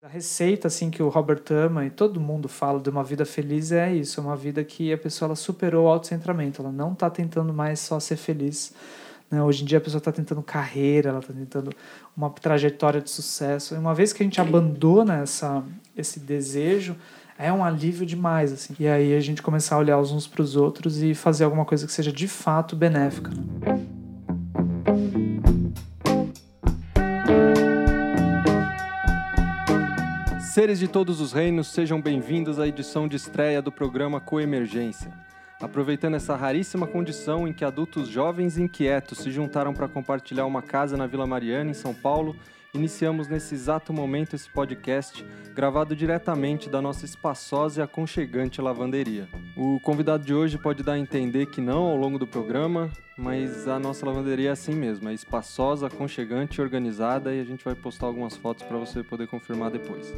A receita assim que o Robert Thurman e todo mundo fala de uma vida feliz é isso, é uma vida que a pessoa ela superou o autocentramento, ela não está tentando mais só ser feliz. Né? Hoje em dia a pessoa está tentando carreira, ela está tentando uma trajetória de sucesso. E uma vez que a gente abandona essa, esse desejo, é um alívio demais. Assim. E aí a gente começar a olhar uns para os outros e fazer alguma coisa que seja de fato benéfica. Né? Seres de todos os reinos, sejam bem-vindos à edição de estreia do programa Coemergência. Aproveitando essa raríssima condição em que adultos jovens e inquietos se juntaram para compartilhar uma casa na Vila Mariana, em São Paulo, iniciamos nesse exato momento esse podcast, gravado diretamente da nossa espaçosa e aconchegante lavanderia. O convidado de hoje pode dar a entender que não ao longo do programa, mas a nossa lavanderia é assim mesmo, é espaçosa, aconchegante organizada e a gente vai postar algumas fotos para você poder confirmar depois.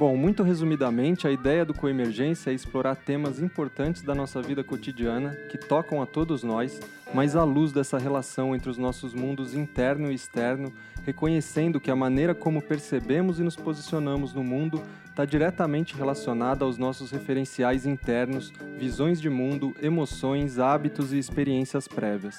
Bom, muito resumidamente, a ideia do Coemergência é explorar temas importantes da nossa vida cotidiana que tocam a todos nós, mas à luz dessa relação entre os nossos mundos interno e externo, reconhecendo que a maneira como percebemos e nos posicionamos no mundo está diretamente relacionada aos nossos referenciais internos, visões de mundo, emoções, hábitos e experiências prévias.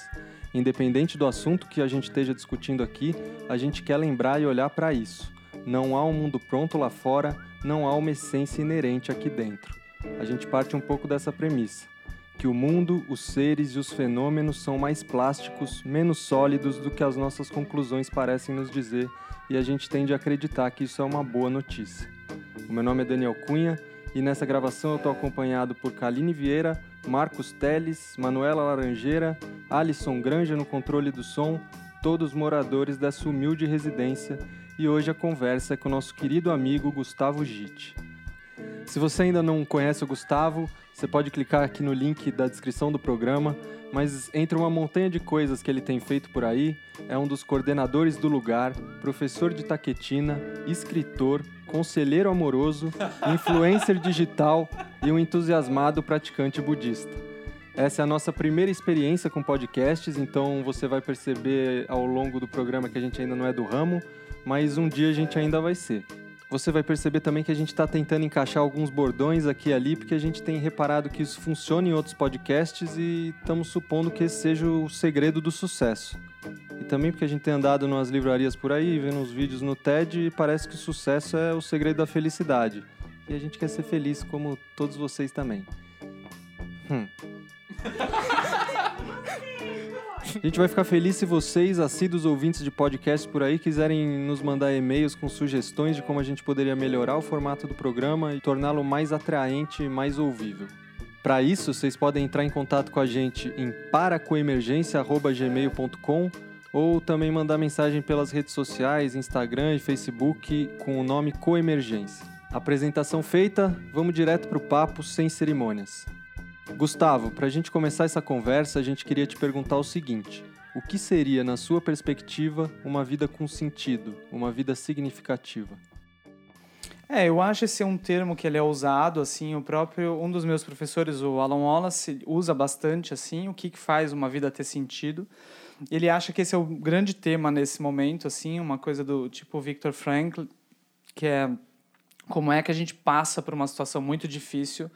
Independente do assunto que a gente esteja discutindo aqui, a gente quer lembrar e olhar para isso. Não há um mundo pronto lá fora não há uma essência inerente aqui dentro. A gente parte um pouco dessa premissa, que o mundo, os seres e os fenômenos são mais plásticos, menos sólidos do que as nossas conclusões parecem nos dizer, e a gente tende a acreditar que isso é uma boa notícia. O meu nome é Daniel Cunha e nessa gravação eu estou acompanhado por Kaline Vieira, Marcos Teles, Manuela Laranjeira, Alisson Granja no controle do som, todos moradores dessa humilde residência e hoje a conversa é com o nosso querido amigo Gustavo Gitt. Se você ainda não conhece o Gustavo, você pode clicar aqui no link da descrição do programa, mas entre uma montanha de coisas que ele tem feito por aí, é um dos coordenadores do lugar, professor de taquetina, escritor, conselheiro amoroso, influencer digital e um entusiasmado praticante budista. Essa é a nossa primeira experiência com podcasts, então você vai perceber ao longo do programa que a gente ainda não é do ramo, mas um dia a gente ainda vai ser. Você vai perceber também que a gente está tentando encaixar alguns bordões aqui e ali, porque a gente tem reparado que isso funciona em outros podcasts e estamos supondo que esse seja o segredo do sucesso. E também porque a gente tem andado nas livrarias por aí, vendo uns vídeos no TED e parece que o sucesso é o segredo da felicidade. E a gente quer ser feliz como todos vocês também. Hum. A gente vai ficar feliz se vocês, assíduos ouvintes de podcast por aí, quiserem nos mandar e-mails com sugestões de como a gente poderia melhorar o formato do programa e torná-lo mais atraente e mais ouvível. Para isso, vocês podem entrar em contato com a gente em paracoemergência.gmail.com ou também mandar mensagem pelas redes sociais, Instagram e Facebook com o nome Coemergência. Apresentação feita, vamos direto para o papo sem cerimônias. Gustavo, para a gente começar essa conversa, a gente queria te perguntar o seguinte: o que seria, na sua perspectiva, uma vida com sentido, uma vida significativa? É, eu acho esse um termo que ele é usado, assim, o próprio, um dos meus professores, o Alan Wallace, usa bastante, assim, o que, que faz uma vida ter sentido. Ele acha que esse é o grande tema nesse momento, assim, uma coisa do tipo Viktor Frankl, que é como é que a gente passa por uma situação muito difícil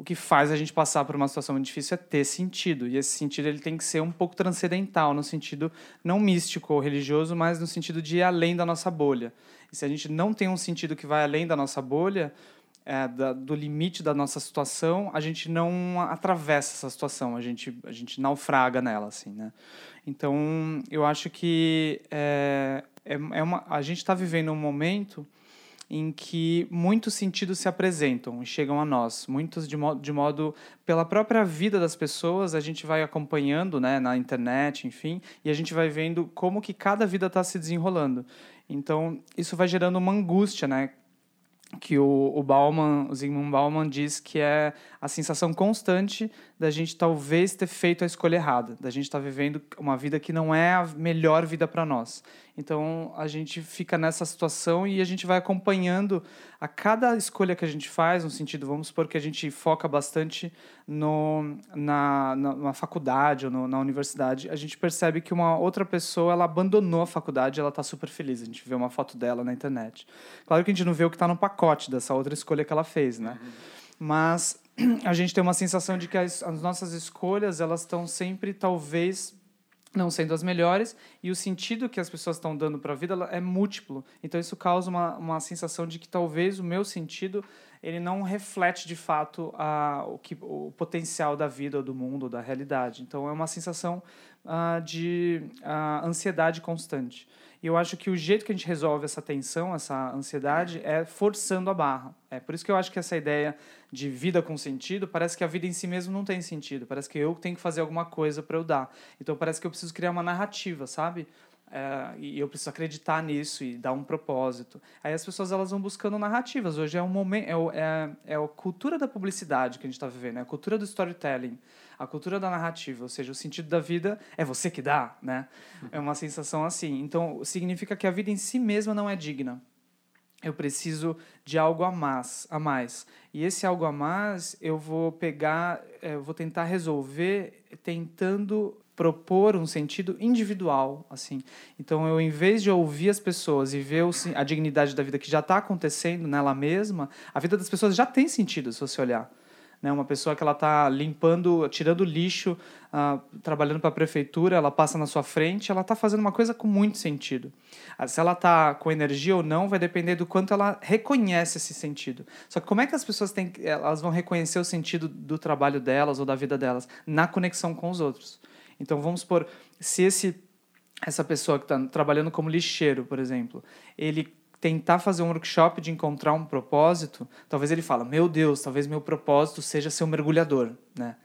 o que faz a gente passar por uma situação muito difícil é ter sentido. E esse sentido ele tem que ser um pouco transcendental, no sentido não místico ou religioso, mas no sentido de ir além da nossa bolha. E se a gente não tem um sentido que vai além da nossa bolha, é, da, do limite da nossa situação, a gente não atravessa essa situação, a gente, a gente naufraga nela, assim, né? Então, eu acho que é, é, é uma, a gente está vivendo um momento em que muitos sentidos se apresentam e chegam a nós, muitos de modo, de modo pela própria vida das pessoas, a gente vai acompanhando, né, na internet, enfim, e a gente vai vendo como que cada vida está se desenrolando. Então, isso vai gerando uma angústia, né? que o, o Bauman, o Zygmunt Bauman diz que é a sensação constante da gente talvez ter feito a escolha errada, da gente estar tá vivendo uma vida que não é a melhor vida para nós. Então a gente fica nessa situação e a gente vai acompanhando a cada escolha que a gente faz, no sentido, vamos supor que a gente foca bastante no, na, na, na faculdade ou no, na universidade, a gente percebe que uma outra pessoa ela abandonou a faculdade e ela está super feliz. A gente vê uma foto dela na internet. Claro que a gente não vê o que está no pacote dessa outra escolha que ela fez, né? Uhum. Mas a gente tem uma sensação de que as, as nossas escolhas elas estão sempre, talvez, não sendo as melhores e o sentido que as pessoas estão dando para a vida é múltiplo. Então isso causa uma, uma sensação de que talvez o meu sentido ele não reflete de fato a, o, que, o potencial da vida ou do mundo, ou da realidade. Então é uma sensação uh, de uh, ansiedade constante. E eu acho que o jeito que a gente resolve essa tensão, essa ansiedade, é forçando a barra. É por isso que eu acho que essa ideia de vida com sentido, parece que a vida em si mesmo não tem sentido. Parece que eu tenho que fazer alguma coisa para eu dar. Então parece que eu preciso criar uma narrativa, sabe? É, e eu preciso acreditar nisso e dar um propósito. Aí as pessoas elas vão buscando narrativas. Hoje é um momento, é, é, é a cultura da publicidade que a gente está vivendo, é a cultura do storytelling, a cultura da narrativa. Ou seja, o sentido da vida é você que dá, né? É uma sensação assim. Então significa que a vida em si mesma não é digna. Eu preciso de algo a mais, a mais. E esse algo a mais eu vou pegar, é, eu vou tentar resolver tentando propor um sentido individual, assim. Então, eu, em vez de ouvir as pessoas e ver a dignidade da vida que já está acontecendo nela mesma, a vida das pessoas já tem sentido, se você olhar. Né? Uma pessoa que ela está limpando, tirando lixo, uh, trabalhando para a prefeitura, ela passa na sua frente, ela está fazendo uma coisa com muito sentido. Uh, se ela está com energia ou não vai depender do quanto ela reconhece esse sentido. Só que como é que as pessoas têm, elas vão reconhecer o sentido do trabalho delas ou da vida delas? Na conexão com os outros. Então vamos supor, se esse essa pessoa que está trabalhando como lixeiro, por exemplo, ele tentar fazer um workshop de encontrar um propósito, talvez ele fala, meu Deus, talvez meu propósito seja ser um mergulhador, né?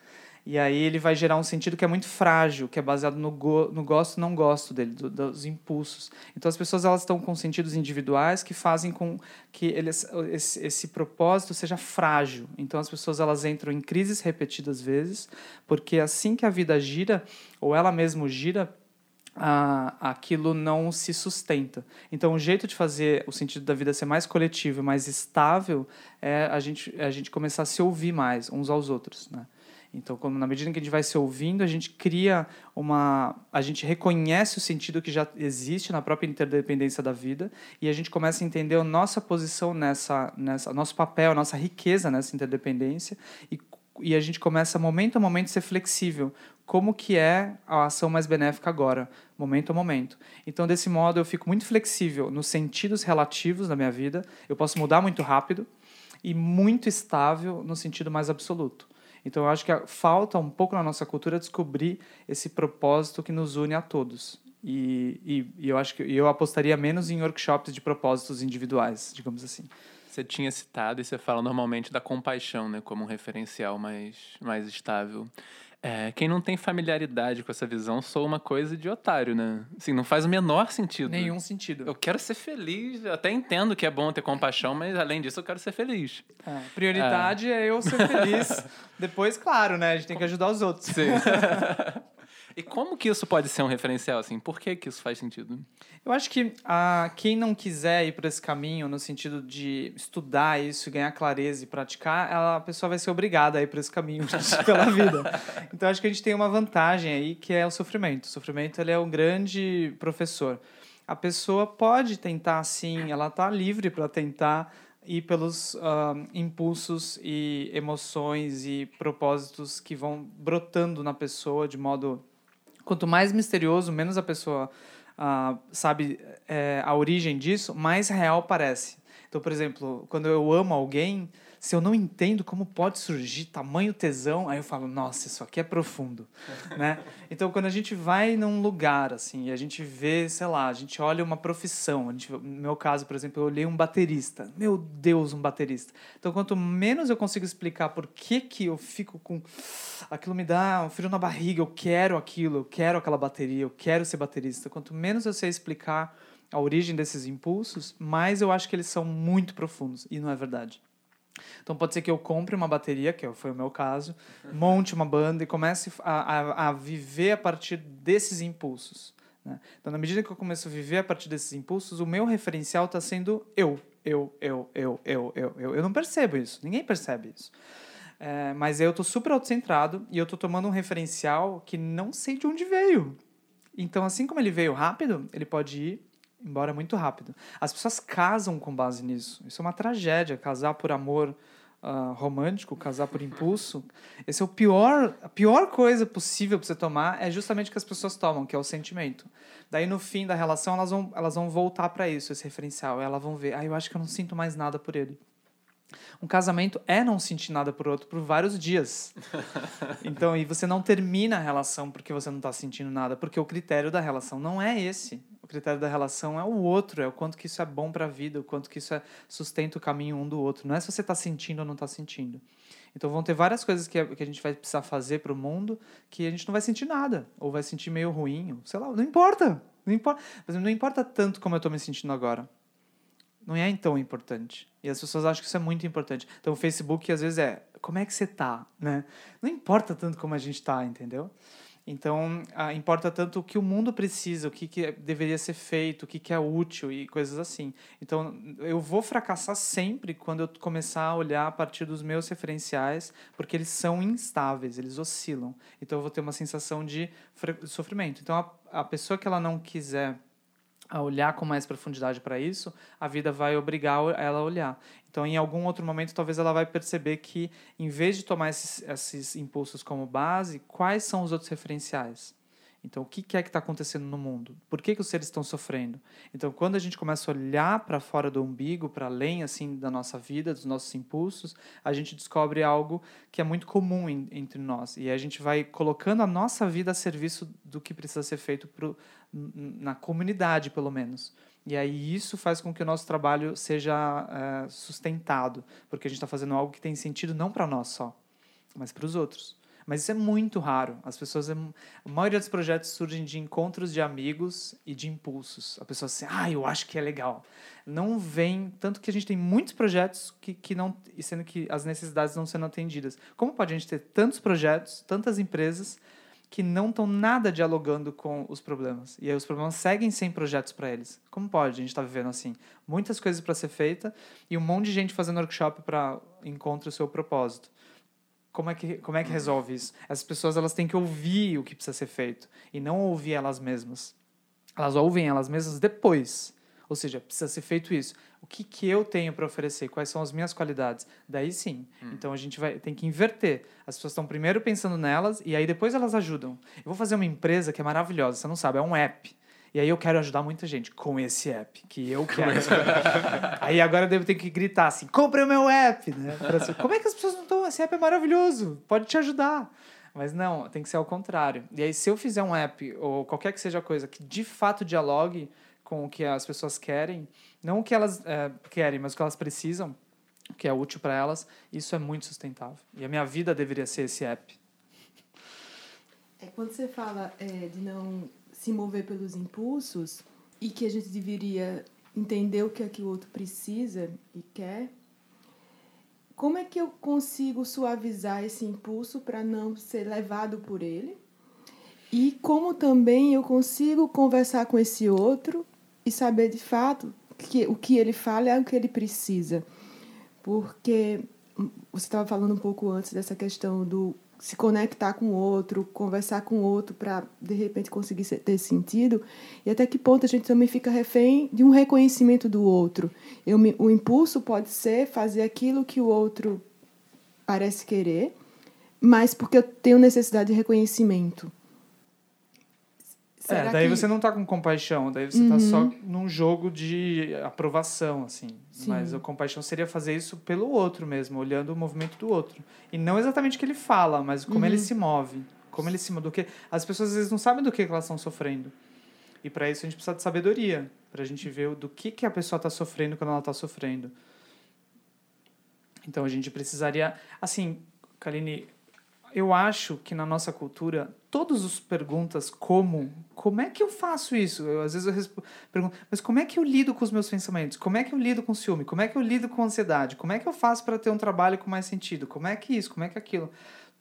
E aí ele vai gerar um sentido que é muito frágil, que é baseado no, go no gosto não gosto dele, do, dos impulsos. Então as pessoas elas estão com sentidos individuais que fazem com que eles, esse, esse propósito seja frágil. Então as pessoas elas entram em crises repetidas vezes, porque assim que a vida gira, ou ela mesmo gira, ah, aquilo não se sustenta. Então, o jeito de fazer o sentido da vida ser mais coletivo e mais estável é a gente, é a gente começar a se ouvir mais uns aos outros. Né? Então, na medida que a gente vai se ouvindo, a gente cria uma. A gente reconhece o sentido que já existe na própria interdependência da vida e a gente começa a entender a nossa posição nessa. nessa nosso papel, a nossa riqueza nessa interdependência e, e a gente começa, momento a momento, a ser flexível. Como que é a ação mais benéfica agora, momento a momento. Então, desse modo, eu fico muito flexível nos sentidos relativos da minha vida, eu posso mudar muito rápido e muito estável no sentido mais absoluto. Então eu acho que falta um pouco na nossa cultura descobrir esse propósito que nos une a todos. E, e, e eu acho que eu apostaria menos em workshops de propósitos individuais, digamos assim. Você tinha citado e você fala normalmente da compaixão, né, como um referencial mais, mais estável. É, quem não tem familiaridade com essa visão sou uma coisa de otário, né? Assim, não faz o menor sentido. Nenhum sentido. Eu quero ser feliz, eu até entendo que é bom ter compaixão, mas além disso eu quero ser feliz. É, prioridade é. é eu ser feliz. Depois, claro, né? A gente tem que ajudar os outros. Sim. E como que isso pode ser um referencial, assim? Por que, que isso faz sentido? Eu acho que ah, quem não quiser ir por esse caminho, no sentido de estudar isso, ganhar clareza e praticar, ela, a pessoa vai ser obrigada a ir por esse caminho pela vida. Então, acho que a gente tem uma vantagem aí, que é o sofrimento. O sofrimento ele é um grande professor. A pessoa pode tentar, sim, ela está livre para tentar ir pelos uh, impulsos e emoções e propósitos que vão brotando na pessoa de modo Quanto mais misterioso, menos a pessoa uh, sabe é, a origem disso, mais real parece. Então, por exemplo, quando eu amo alguém, se eu não entendo como pode surgir tamanho tesão, aí eu falo, nossa, isso aqui é profundo, né? Então, quando a gente vai num lugar, assim, e a gente vê, sei lá, a gente olha uma profissão, a gente, no meu caso, por exemplo, eu olhei um baterista, meu Deus, um baterista. Então, quanto menos eu consigo explicar por que que eu fico com... Aquilo me dá um frio na barriga, eu quero aquilo, eu quero aquela bateria, eu quero ser baterista. Quanto menos eu sei explicar a origem desses impulsos, mais eu acho que eles são muito profundos, e não é verdade. Então pode ser que eu compre uma bateria, que foi o meu caso, monte uma banda e comece a, a, a viver a partir desses impulsos. Né? Então, na medida que eu começo a viver a partir desses impulsos, o meu referencial está sendo eu, eu, eu, eu, eu, eu, eu. Eu não percebo isso, ninguém percebe isso. É, mas eu tô super autocentrado e eu tô tomando um referencial que não sei de onde veio. Então, assim como ele veio rápido, ele pode ir embora muito rápido. As pessoas casam com base nisso. Isso é uma tragédia, casar por amor uh, romântico, casar por impulso. Esse é o pior, a pior coisa possível para você tomar é justamente o que as pessoas tomam, que é o sentimento. Daí no fim da relação elas vão, elas vão voltar para isso, esse referencial. Elas vão ver, ah, eu acho que eu não sinto mais nada por ele. Um casamento é não sentir nada por outro por vários dias. Então, e você não termina a relação porque você não está sentindo nada, porque o critério da relação não é esse. O critério da relação é o outro, é o quanto que isso é bom para a vida, o quanto que isso é, sustenta o caminho um do outro. Não é se você está sentindo ou não está sentindo. Então vão ter várias coisas que a, que a gente vai precisar fazer para o mundo que a gente não vai sentir nada, ou vai sentir meio ruim, sei lá, não importa. Não importa, não importa tanto como eu estou me sentindo agora não é tão importante. E as pessoas acham que isso é muito importante. Então o Facebook às vezes é como é que você tá, né? Não importa tanto como a gente tá, entendeu? Então, ah, importa tanto o que o mundo precisa, o que, que deveria ser feito, o que, que é útil e coisas assim. Então, eu vou fracassar sempre quando eu começar a olhar a partir dos meus referenciais, porque eles são instáveis, eles oscilam. Então, eu vou ter uma sensação de sofrimento. Então, a, a pessoa que ela não quiser a olhar com mais profundidade para isso, a vida vai obrigar ela a olhar. Então, em algum outro momento, talvez ela vai perceber que, em vez de tomar esses, esses impulsos como base, quais são os outros referenciais? Então, o que é que está acontecendo no mundo? Por que, que os seres estão sofrendo? Então, quando a gente começa a olhar para fora do umbigo, para além assim da nossa vida, dos nossos impulsos, a gente descobre algo que é muito comum em, entre nós. E a gente vai colocando a nossa vida a serviço do que precisa ser feito pro, na comunidade, pelo menos. E aí isso faz com que o nosso trabalho seja é, sustentado, porque a gente está fazendo algo que tem sentido não para nós só, mas para os outros. Mas isso é muito raro. As pessoas. A maioria dos projetos surgem de encontros de amigos e de impulsos. A pessoa assim, ah, eu acho que é legal. Não vem. Tanto que a gente tem muitos projetos que, que não. sendo que as necessidades não sendo atendidas. Como pode a gente ter tantos projetos, tantas empresas que não estão nada dialogando com os problemas. E aí os problemas seguem sem projetos para eles. Como pode? A gente está vivendo assim. Muitas coisas para ser feita e um monte de gente fazendo workshop para encontrar o seu propósito como é que como é que resolve isso? Essas pessoas elas têm que ouvir o que precisa ser feito e não ouvir elas mesmas. Elas ouvem elas mesmas depois. Ou seja, precisa ser feito isso. O que, que eu tenho para oferecer? Quais são as minhas qualidades? Daí sim. Hum. Então a gente vai tem que inverter. As pessoas estão primeiro pensando nelas e aí depois elas ajudam. Eu vou fazer uma empresa que é maravilhosa, você não sabe, é um app. E aí eu quero ajudar muita gente com esse app, que eu quero. aí agora eu devo ter que gritar assim, compre o meu app, né? Assim, Como é que as pessoas não estão... Esse app é maravilhoso, pode te ajudar. Mas não, tem que ser ao contrário. E aí se eu fizer um app, ou qualquer que seja a coisa, que de fato dialogue com o que as pessoas querem, não o que elas é, querem, mas o que elas precisam, o que é útil para elas, isso é muito sustentável. E a minha vida deveria ser esse app. É quando você fala é, de não se mover pelos impulsos e que a gente deveria entender o que é que o outro precisa e quer, como é que eu consigo suavizar esse impulso para não ser levado por ele? E como também eu consigo conversar com esse outro e saber de fato que o que ele fala é o que ele precisa. Porque você estava falando um pouco antes dessa questão do se conectar com o outro, conversar com o outro para de repente conseguir ter sentido e até que ponto a gente também fica refém de um reconhecimento do outro. Eu me, o impulso pode ser fazer aquilo que o outro parece querer, mas porque eu tenho necessidade de reconhecimento. Será é, daí que... você não tá com compaixão, daí você uhum. tá só uhum. num jogo de aprovação, assim. Sim. Mas a compaixão seria fazer isso pelo outro mesmo, olhando o movimento do outro. E não exatamente o que ele fala, mas como uhum. ele se move. Como ele se move. Do que... As pessoas às vezes não sabem do que elas estão sofrendo. E para isso a gente precisa de sabedoria, para a gente ver do que, que a pessoa está sofrendo quando ela está sofrendo. Então a gente precisaria. Assim, Kaline, eu acho que na nossa cultura, todas as perguntas como, como é que eu faço isso? Eu, às vezes eu respondo, pergunto, mas como é que eu lido com os meus pensamentos? Como é que eu lido com ciúme? Como é que eu lido com ansiedade? Como é que eu faço para ter um trabalho com mais sentido? Como é que isso? Como é que aquilo?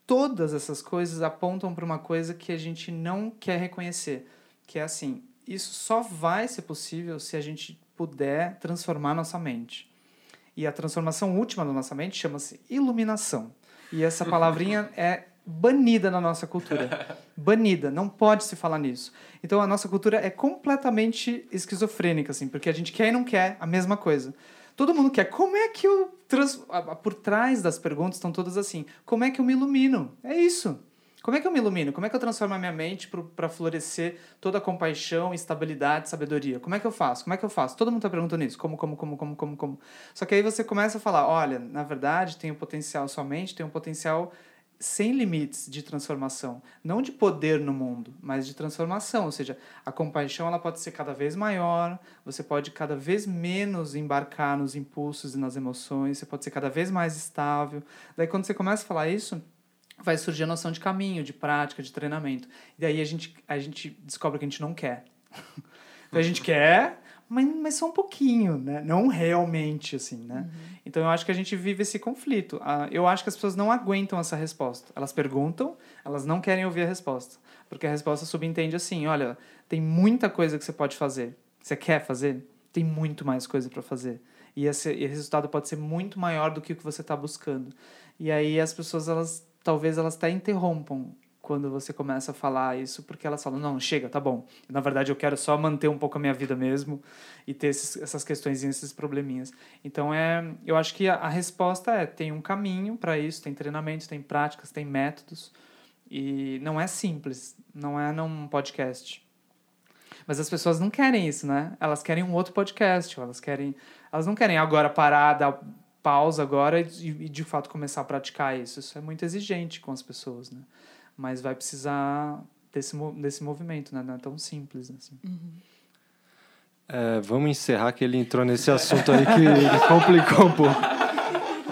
Todas essas coisas apontam para uma coisa que a gente não quer reconhecer, que é assim, isso só vai ser possível se a gente puder transformar nossa mente. E a transformação última da nossa mente chama-se iluminação. E essa palavrinha é banida na nossa cultura. Banida, não pode se falar nisso. Então a nossa cultura é completamente esquizofrênica, assim, porque a gente quer e não quer a mesma coisa. Todo mundo quer. Como é que eu. Trans... Por trás das perguntas estão todas assim. Como é que eu me ilumino? É isso. Como é que eu me ilumino? Como é que eu transformo a minha mente para florescer toda a compaixão, estabilidade, sabedoria? Como é que eu faço? Como é que eu faço? Todo mundo está perguntando isso. Como, como, como, como, como, como. Só que aí você começa a falar: olha, na verdade, tem um potencial, sua mente tem um potencial sem limites de transformação, não de poder no mundo, mas de transformação, ou seja, a compaixão ela pode ser cada vez maior, você pode cada vez menos embarcar nos impulsos e nas emoções, você pode ser cada vez mais estável. Daí quando você começa a falar isso, vai surgir a noção de caminho, de prática, de treinamento. E daí a gente a gente descobre que a gente não quer. então a gente quer, mas, mas só um pouquinho, né? Não realmente, assim, né? Uhum. Então eu acho que a gente vive esse conflito. Ah, eu acho que as pessoas não aguentam essa resposta. Elas perguntam, elas não querem ouvir a resposta. Porque a resposta subentende assim: olha, tem muita coisa que você pode fazer. Você quer fazer? Tem muito mais coisa para fazer. E esse, esse resultado pode ser muito maior do que o que você está buscando. E aí as pessoas, elas talvez elas até interrompam quando você começa a falar isso, porque elas falam, não, chega, tá bom. Na verdade, eu quero só manter um pouco a minha vida mesmo e ter esses, essas questões esses probleminhas. Então, é, eu acho que a, a resposta é, tem um caminho para isso, tem treinamentos, tem práticas, tem métodos, e não é simples, não é num podcast. Mas as pessoas não querem isso, né? Elas querem um outro podcast, elas querem... Elas não querem agora parar, dar pausa agora e, e de fato começar a praticar isso. Isso é muito exigente com as pessoas, né? mas vai precisar desse, desse movimento, né? Não é tão simples assim. Uhum. É, vamos encerrar que ele entrou nesse assunto aí que complicou um pouco.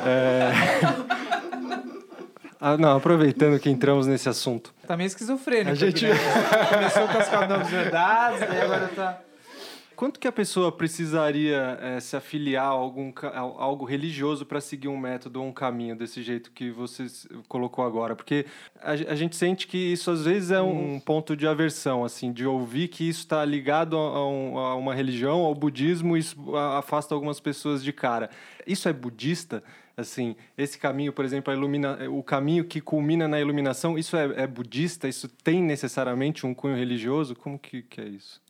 É... Ah, não, aproveitando que entramos nesse assunto. Tá meio esquizofrênico. A gente né? começou com as verdades, e agora tá quanto que a pessoa precisaria é, se afiliar a, algum, a algo religioso para seguir um método ou um caminho desse jeito que você colocou agora? Porque a, a gente sente que isso às vezes é um, um ponto de aversão, assim, de ouvir que isso está ligado a, um, a, uma religião, ao budismo, isso afasta algumas pessoas de cara. Isso é budista? Assim, esse caminho, por exemplo, ilumina, o caminho que culmina na iluminação, isso é, é budista? Isso tem necessariamente um cunho religioso? Como que, que é isso?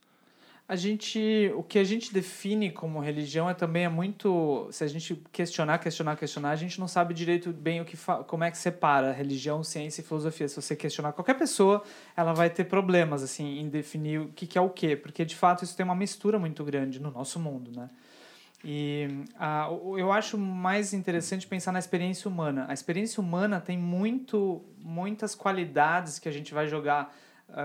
A gente o que a gente define como religião é também é muito se a gente questionar questionar questionar a gente não sabe direito bem o que como é que separa religião ciência e filosofia. Se você questionar qualquer pessoa ela vai ter problemas assim em definir o que, que é o que porque de fato isso tem uma mistura muito grande no nosso mundo né? E a, eu acho mais interessante pensar na experiência humana. A experiência humana tem muito muitas qualidades que a gente vai jogar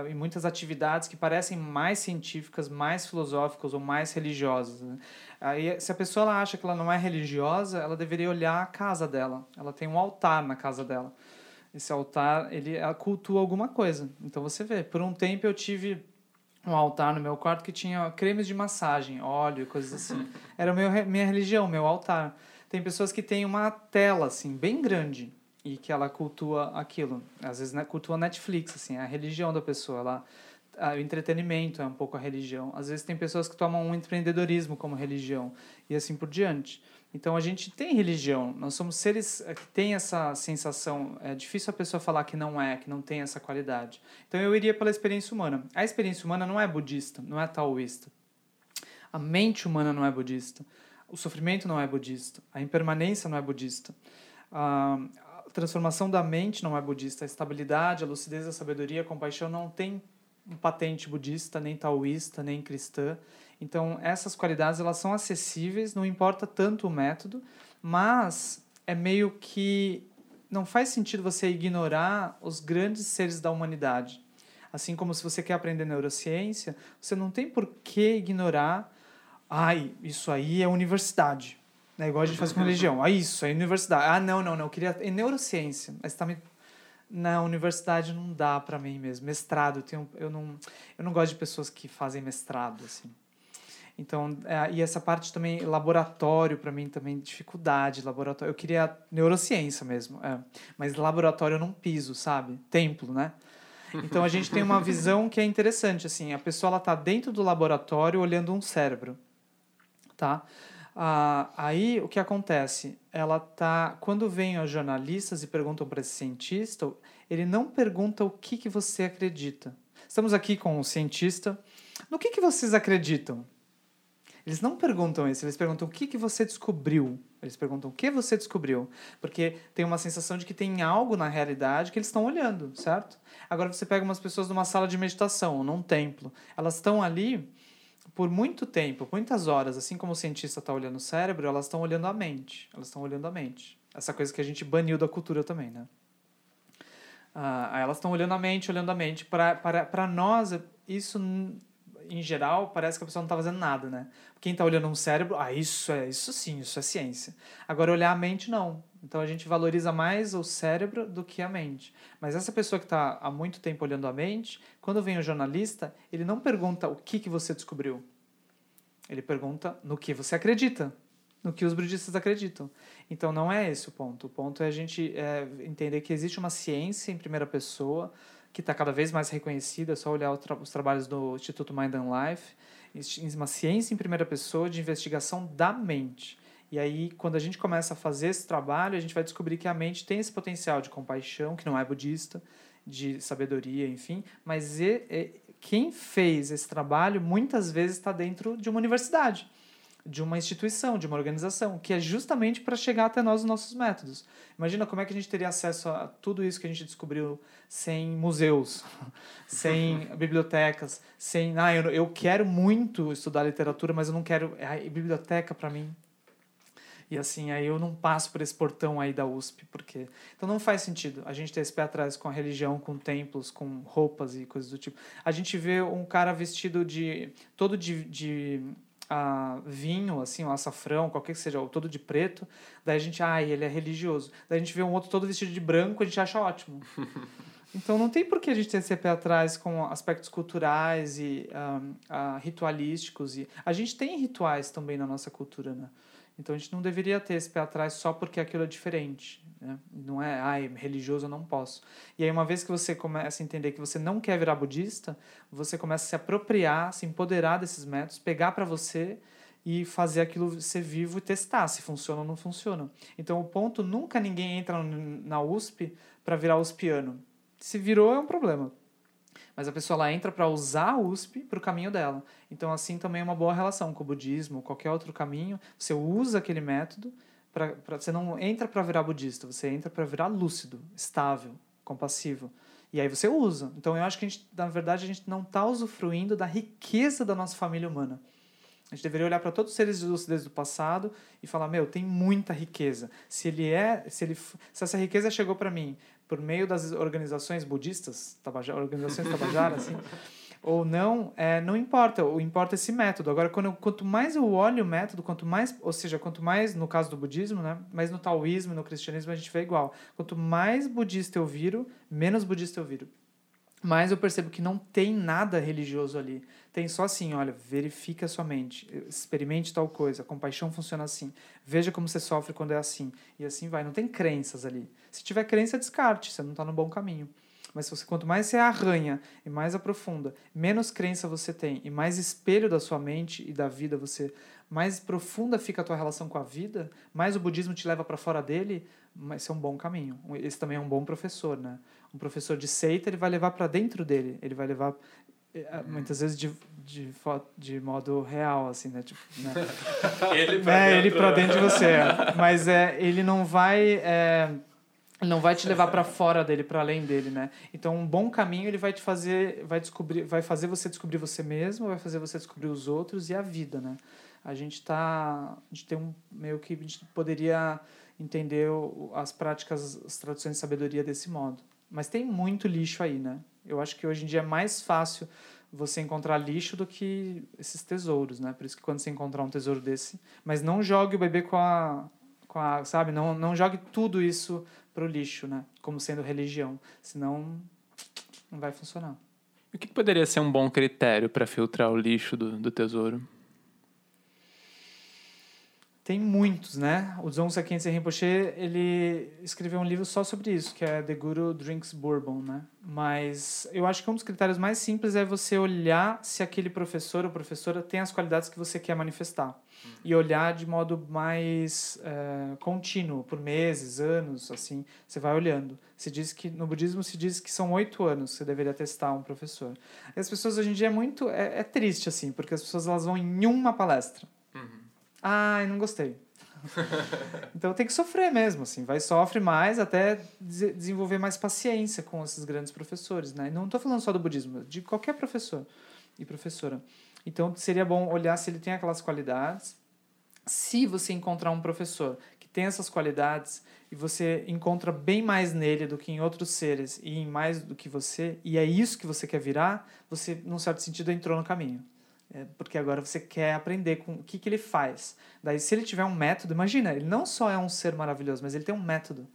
em muitas atividades que parecem mais científicas, mais filosóficas ou mais religiosas. Né? Aí, se a pessoa ela acha que ela não é religiosa, ela deveria olhar a casa dela. Ela tem um altar na casa dela. Esse altar, ele ela cultua alguma coisa. Então você vê, por um tempo eu tive um altar no meu quarto que tinha cremes de massagem, óleo e coisas assim. Era meu, minha religião, meu altar. Tem pessoas que têm uma tela assim bem grande e que ela cultua aquilo. Às vezes né, cultua Netflix, assim, é a religião da pessoa. Ela, o entretenimento é um pouco a religião. Às vezes tem pessoas que tomam um empreendedorismo como religião e assim por diante. Então a gente tem religião, nós somos seres eh, que têm essa sensação. É difícil a pessoa falar que não é, que não tem essa qualidade. Então eu iria pela experiência humana. A experiência humana não é budista, não é taoísta. A mente humana não é budista. O sofrimento não é budista. A impermanência não é budista. Ah, transformação da mente não é budista. A estabilidade, a lucidez, a sabedoria, a compaixão não tem patente budista, nem taoísta, nem cristã. Então, essas qualidades elas são acessíveis, não importa tanto o método, mas é meio que não faz sentido você ignorar os grandes seres da humanidade. Assim como se você quer aprender neurociência, você não tem por que ignorar, ai, isso aí é universidade. Né? Igual a gente faz com religião. Ah, isso, é universidade. Ah, não, não, não. Eu queria. É neurociência. Mas tá me. Na universidade não dá para mim mesmo. Mestrado, eu, tenho, eu, não, eu não gosto de pessoas que fazem mestrado, assim. Então, é, e essa parte também, laboratório, para mim também, dificuldade, laboratório. Eu queria neurociência mesmo, é. mas laboratório eu não piso, sabe? Templo, né? Então a gente tem uma visão que é interessante, assim, a pessoa ela tá dentro do laboratório olhando um cérebro, tá? Ah, aí o que acontece? Ela tá. Quando vem os jornalistas e perguntam para esse cientista, ele não pergunta o que, que você acredita. Estamos aqui com um cientista. No que, que vocês acreditam? Eles não perguntam isso, eles perguntam o que, que você descobriu. Eles perguntam o que você descobriu. Porque tem uma sensação de que tem algo na realidade que eles estão olhando, certo? Agora você pega umas pessoas numa sala de meditação, num templo. Elas estão ali por muito tempo, muitas horas, assim como o cientista está olhando o cérebro, elas estão olhando a mente. Elas estão olhando a mente. Essa coisa que a gente baniu da cultura também, né? Ah, elas estão olhando a mente, olhando a mente. Para nós, isso, em geral, parece que a pessoa não está fazendo nada, né? Quem está olhando um cérebro, ah, isso é, isso sim, isso é ciência. Agora, olhar a mente, não. Então, a gente valoriza mais o cérebro do que a mente. Mas essa pessoa que está há muito tempo olhando a mente, quando vem o jornalista, ele não pergunta o que, que você descobriu. Ele pergunta no que você acredita, no que os budistas acreditam. Então, não é esse o ponto. O ponto é a gente é, entender que existe uma ciência em primeira pessoa que está cada vez mais reconhecida. É só olhar os trabalhos do Instituto Mind and Life. Uma ciência em primeira pessoa de investigação da mente. E aí, quando a gente começa a fazer esse trabalho, a gente vai descobrir que a mente tem esse potencial de compaixão, que não é budista, de sabedoria, enfim, mas e, e, quem fez esse trabalho muitas vezes está dentro de uma universidade, de uma instituição, de uma organização, que é justamente para chegar até nós os nossos métodos. Imagina como é que a gente teria acesso a tudo isso que a gente descobriu sem museus, sem bibliotecas, sem. Ah, eu, eu quero muito estudar literatura, mas eu não quero. Ah, biblioteca para mim e assim, aí eu não passo por esse portão aí da USP, porque. Então não faz sentido a gente ter esse pé atrás com a religião, com templos, com roupas e coisas do tipo. A gente vê um cara vestido de. todo de. de uh, vinho, assim, um açafrão, qualquer que seja, ou todo de preto, daí a gente, ai, ah, ele é religioso. Daí a gente vê um outro todo vestido de branco, a gente acha ótimo. Então não tem por que a gente ter esse pé atrás com aspectos culturais e um, uh, ah, ritualísticos. E a gente tem rituais também na nossa cultura, né? Então a gente não deveria ter esse pé atrás só porque aquilo é diferente. Né? Não é, ai, religioso eu não posso. E aí, uma vez que você começa a entender que você não quer virar budista, você começa a se apropriar, se empoderar desses métodos, pegar para você e fazer aquilo ser vivo e testar se funciona ou não funciona. Então, o ponto nunca ninguém entra na USP para virar uspiano. Se virou, é um problema. Mas a pessoa lá entra para usar a USP para o caminho dela. Então, assim também é uma boa relação com o budismo, qualquer outro caminho. Você usa aquele método, pra, pra você não entra para virar budista, você entra para virar lúcido, estável, compassivo. E aí você usa. Então, eu acho que, a gente, na verdade, a gente não está usufruindo da riqueza da nossa família humana. A gente deveria olhar para todos os seres de lucidez do passado e falar: meu, tem muita riqueza. Se ele é, se ele, se essa riqueza chegou para mim por meio das organizações budistas, tabajara, organizações tabajaras, assim, ou não, é, não importa, o importa esse método. Agora, quando, quanto mais eu olho o método, quanto mais, ou seja, quanto mais, no caso do budismo, né, mas no taoísmo, no cristianismo, a gente vê igual. Quanto mais budista eu viro, menos budista eu viro. Mas eu percebo que não tem nada religioso ali. Tem só assim, olha, verifica a sua mente, experimente tal coisa, a compaixão funciona assim. Veja como você sofre quando é assim. E assim vai. Não tem crenças ali. Se tiver crença, descarte, você não está no bom caminho. Mas se você, quanto mais você arranha e mais aprofunda, menos crença você tem e mais espelho da sua mente e da vida você, mais profunda fica a tua relação com a vida, mais o budismo te leva para fora dele, mas esse é um bom caminho. Esse também é um bom professor, né? Um professor de seita, ele vai levar para dentro dele, ele vai levar eh, eh, muitas vezes de, de, de modo real, assim, né? Tipo, né? ele para é, dentro, ele pra dentro de você. É. Mas é, ele não vai... É, não vai te levar para fora dele, para além dele, né? Então, um bom caminho ele vai te fazer, vai descobrir, vai fazer você descobrir você mesmo, vai fazer você descobrir os outros e a vida, né? A gente tá, a gente tem um meio que a gente poderia entender as práticas, as traduções de sabedoria desse modo. Mas tem muito lixo aí, né? Eu acho que hoje em dia é mais fácil você encontrar lixo do que esses tesouros, né? Por isso que quando você encontrar um tesouro desse, mas não jogue o bebê com a com a, sabe, não não jogue tudo isso para o lixo, né? Como sendo religião, senão não vai funcionar. O que poderia ser um bom critério para filtrar o lixo do, do tesouro? Tem muitos, né? O Dzongsa Khyentse Rinpoche, ele escreveu um livro só sobre isso, que é The Guru Drinks Bourbon, né? Mas eu acho que um dos critérios mais simples é você olhar se aquele professor ou professora tem as qualidades que você quer manifestar. E olhar de modo mais é, contínuo, por meses, anos, assim, você vai olhando. Se diz que no budismo se diz que são oito anos que você deveria testar um professor. E as pessoas hoje em dia é muito é, é triste assim, porque as pessoas elas vão em uma palestra. Uhum. Ai, não gostei. então tem que sofrer mesmo, assim, vai sofre mais até desenvolver mais paciência com esses grandes professores, né? E não estou falando só do budismo, de qualquer professor e professora. Então seria bom olhar se ele tem aquelas qualidades. Se você encontrar um professor que tem essas qualidades e você encontra bem mais nele do que em outros seres e em mais do que você, e é isso que você quer virar, você, num certo sentido, entrou no caminho. É porque agora você quer aprender com o que, que ele faz. Daí, se ele tiver um método, imagina, ele não só é um ser maravilhoso, mas ele tem um método.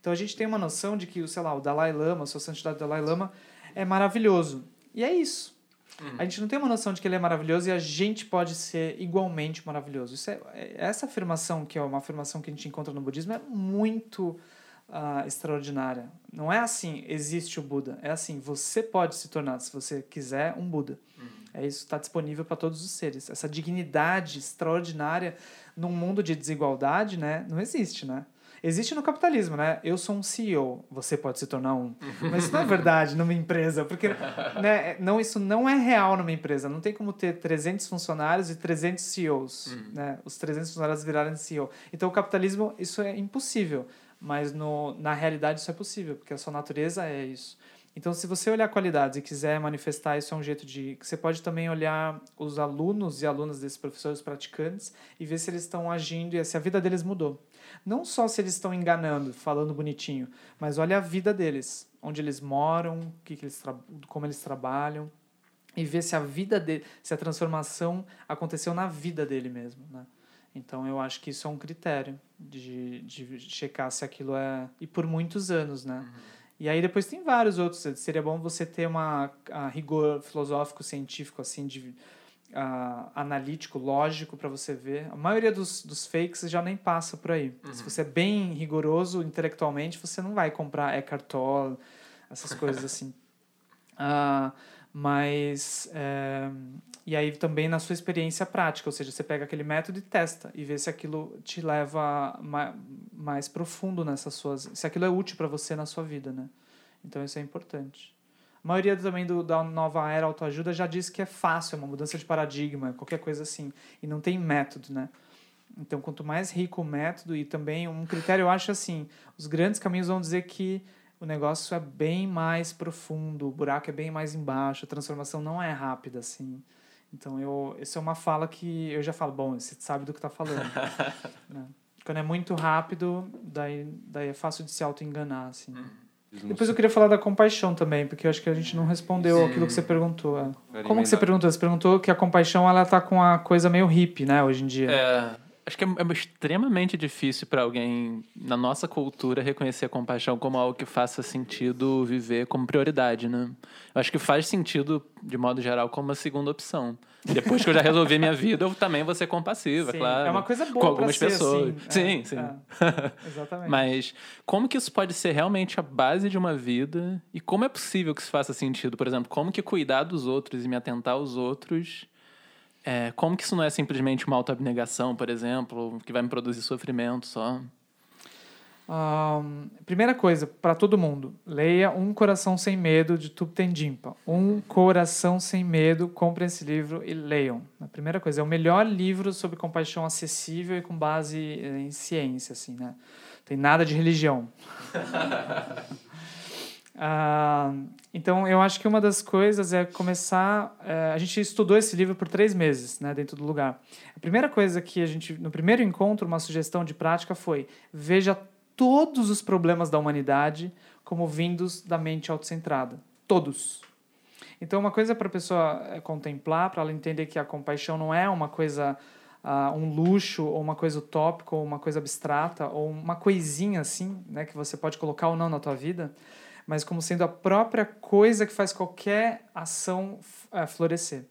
Então a gente tem uma noção de que, sei lá, o Dalai Lama, a sua santidade Dalai Lama, é maravilhoso. E é isso. Uhum. A gente não tem uma noção de que ele é maravilhoso e a gente pode ser igualmente maravilhoso. Isso é, é essa afirmação, que é uma afirmação que a gente encontra no budismo, é muito uh, extraordinária. Não é assim, existe o Buda. É assim, você pode se tornar, se você quiser, um Buda. Uhum. É isso está disponível para todos os seres. Essa dignidade extraordinária num mundo de desigualdade, né, não existe, né? Existe no capitalismo, né? Eu sou um CEO, você pode se tornar um. Mas isso não é verdade numa empresa, porque né, não, isso não é real numa empresa. Não tem como ter 300 funcionários e 300 CEOs, uhum. né? Os 300 funcionários virarem CEO. Então, o capitalismo, isso é impossível. Mas no, na realidade isso é possível, porque a sua natureza é isso. Então, se você olhar qualidades e quiser manifestar, isso é um jeito de. Você pode também olhar os alunos e alunas desses professores praticantes e ver se eles estão agindo e se a vida deles mudou. Não só se eles estão enganando, falando bonitinho, mas olha a vida deles, onde eles moram, que que eles como eles trabalham e ver se a vida dele, se a transformação aconteceu na vida dele mesmo, né? Então eu acho que isso é um critério de, de checar se aquilo é e por muitos anos, né? Uhum. E aí depois tem vários outros. Seria bom você ter uma rigor filosófico científico assim de uh, analítico, lógico para você ver. A maioria dos, dos fakes já nem passa por aí. Uhum. Se você é bem rigoroso intelectualmente, você não vai comprar Eckhart Tolle, essas coisas assim. Uh, mas é, e aí também na sua experiência prática, ou seja, você pega aquele método e testa e vê se aquilo te leva mais, mais profundo nessas suas, se aquilo é útil para você na sua vida, né? Então isso é importante. A maioria também do, da nova era autoajuda já diz que é fácil, é uma mudança de paradigma, qualquer coisa assim, e não tem método, né? Então, quanto mais rico o método e também um critério, eu acho assim, os grandes caminhos vão dizer que o negócio é bem mais profundo, o buraco é bem mais embaixo, a transformação não é rápida assim. Então, eu, isso é uma fala que eu já falo, bom, você sabe do que está falando. né? Quando é muito rápido, daí, daí é fácil de se auto-enganar, assim. Hum. Depois eu queria falar da compaixão também, porque eu acho que a gente não respondeu Sim. aquilo que você perguntou. É. Como que você perguntou? Você perguntou que a compaixão ela tá com a coisa meio hippie, né, hoje em dia. É, acho que é, é extremamente difícil para alguém na nossa cultura reconhecer a compaixão como algo que faça sentido viver como prioridade, né? Eu acho que faz sentido, de modo geral, como uma segunda opção. Depois que eu já resolvi minha vida, eu também vou ser compassiva, sim, claro. É uma coisa boa com algumas pessoas. Assim. É, sim, sim. É, exatamente. Mas como que isso pode ser realmente a base de uma vida e como é possível que isso faça sentido? Por exemplo, como que cuidar dos outros e me atentar aos outros é, como que isso não é simplesmente uma autoabnegação, por exemplo, que vai me produzir sofrimento só? Um, primeira coisa, para todo mundo, leia Um Coração Sem Medo, de Thupten Jimpa. Um Coração Sem Medo, compre esse livro e leiam. A primeira coisa, é o melhor livro sobre compaixão acessível e com base em ciência, assim, né? Tem nada de religião. Uh, então, eu acho que uma das coisas é começar. Uh, a gente estudou esse livro por três meses, né, dentro do lugar. A primeira coisa que a gente, no primeiro encontro, uma sugestão de prática foi: veja todos os problemas da humanidade como vindos da mente autocentrada. Todos. Então, uma coisa para a pessoa eh, contemplar, para ela entender que a compaixão não é uma coisa, uh, um luxo, ou uma coisa utópica, ou uma coisa abstrata, ou uma coisinha assim, né, que você pode colocar ou não na tua vida mas como sendo a própria coisa que faz qualquer ação é, florescer.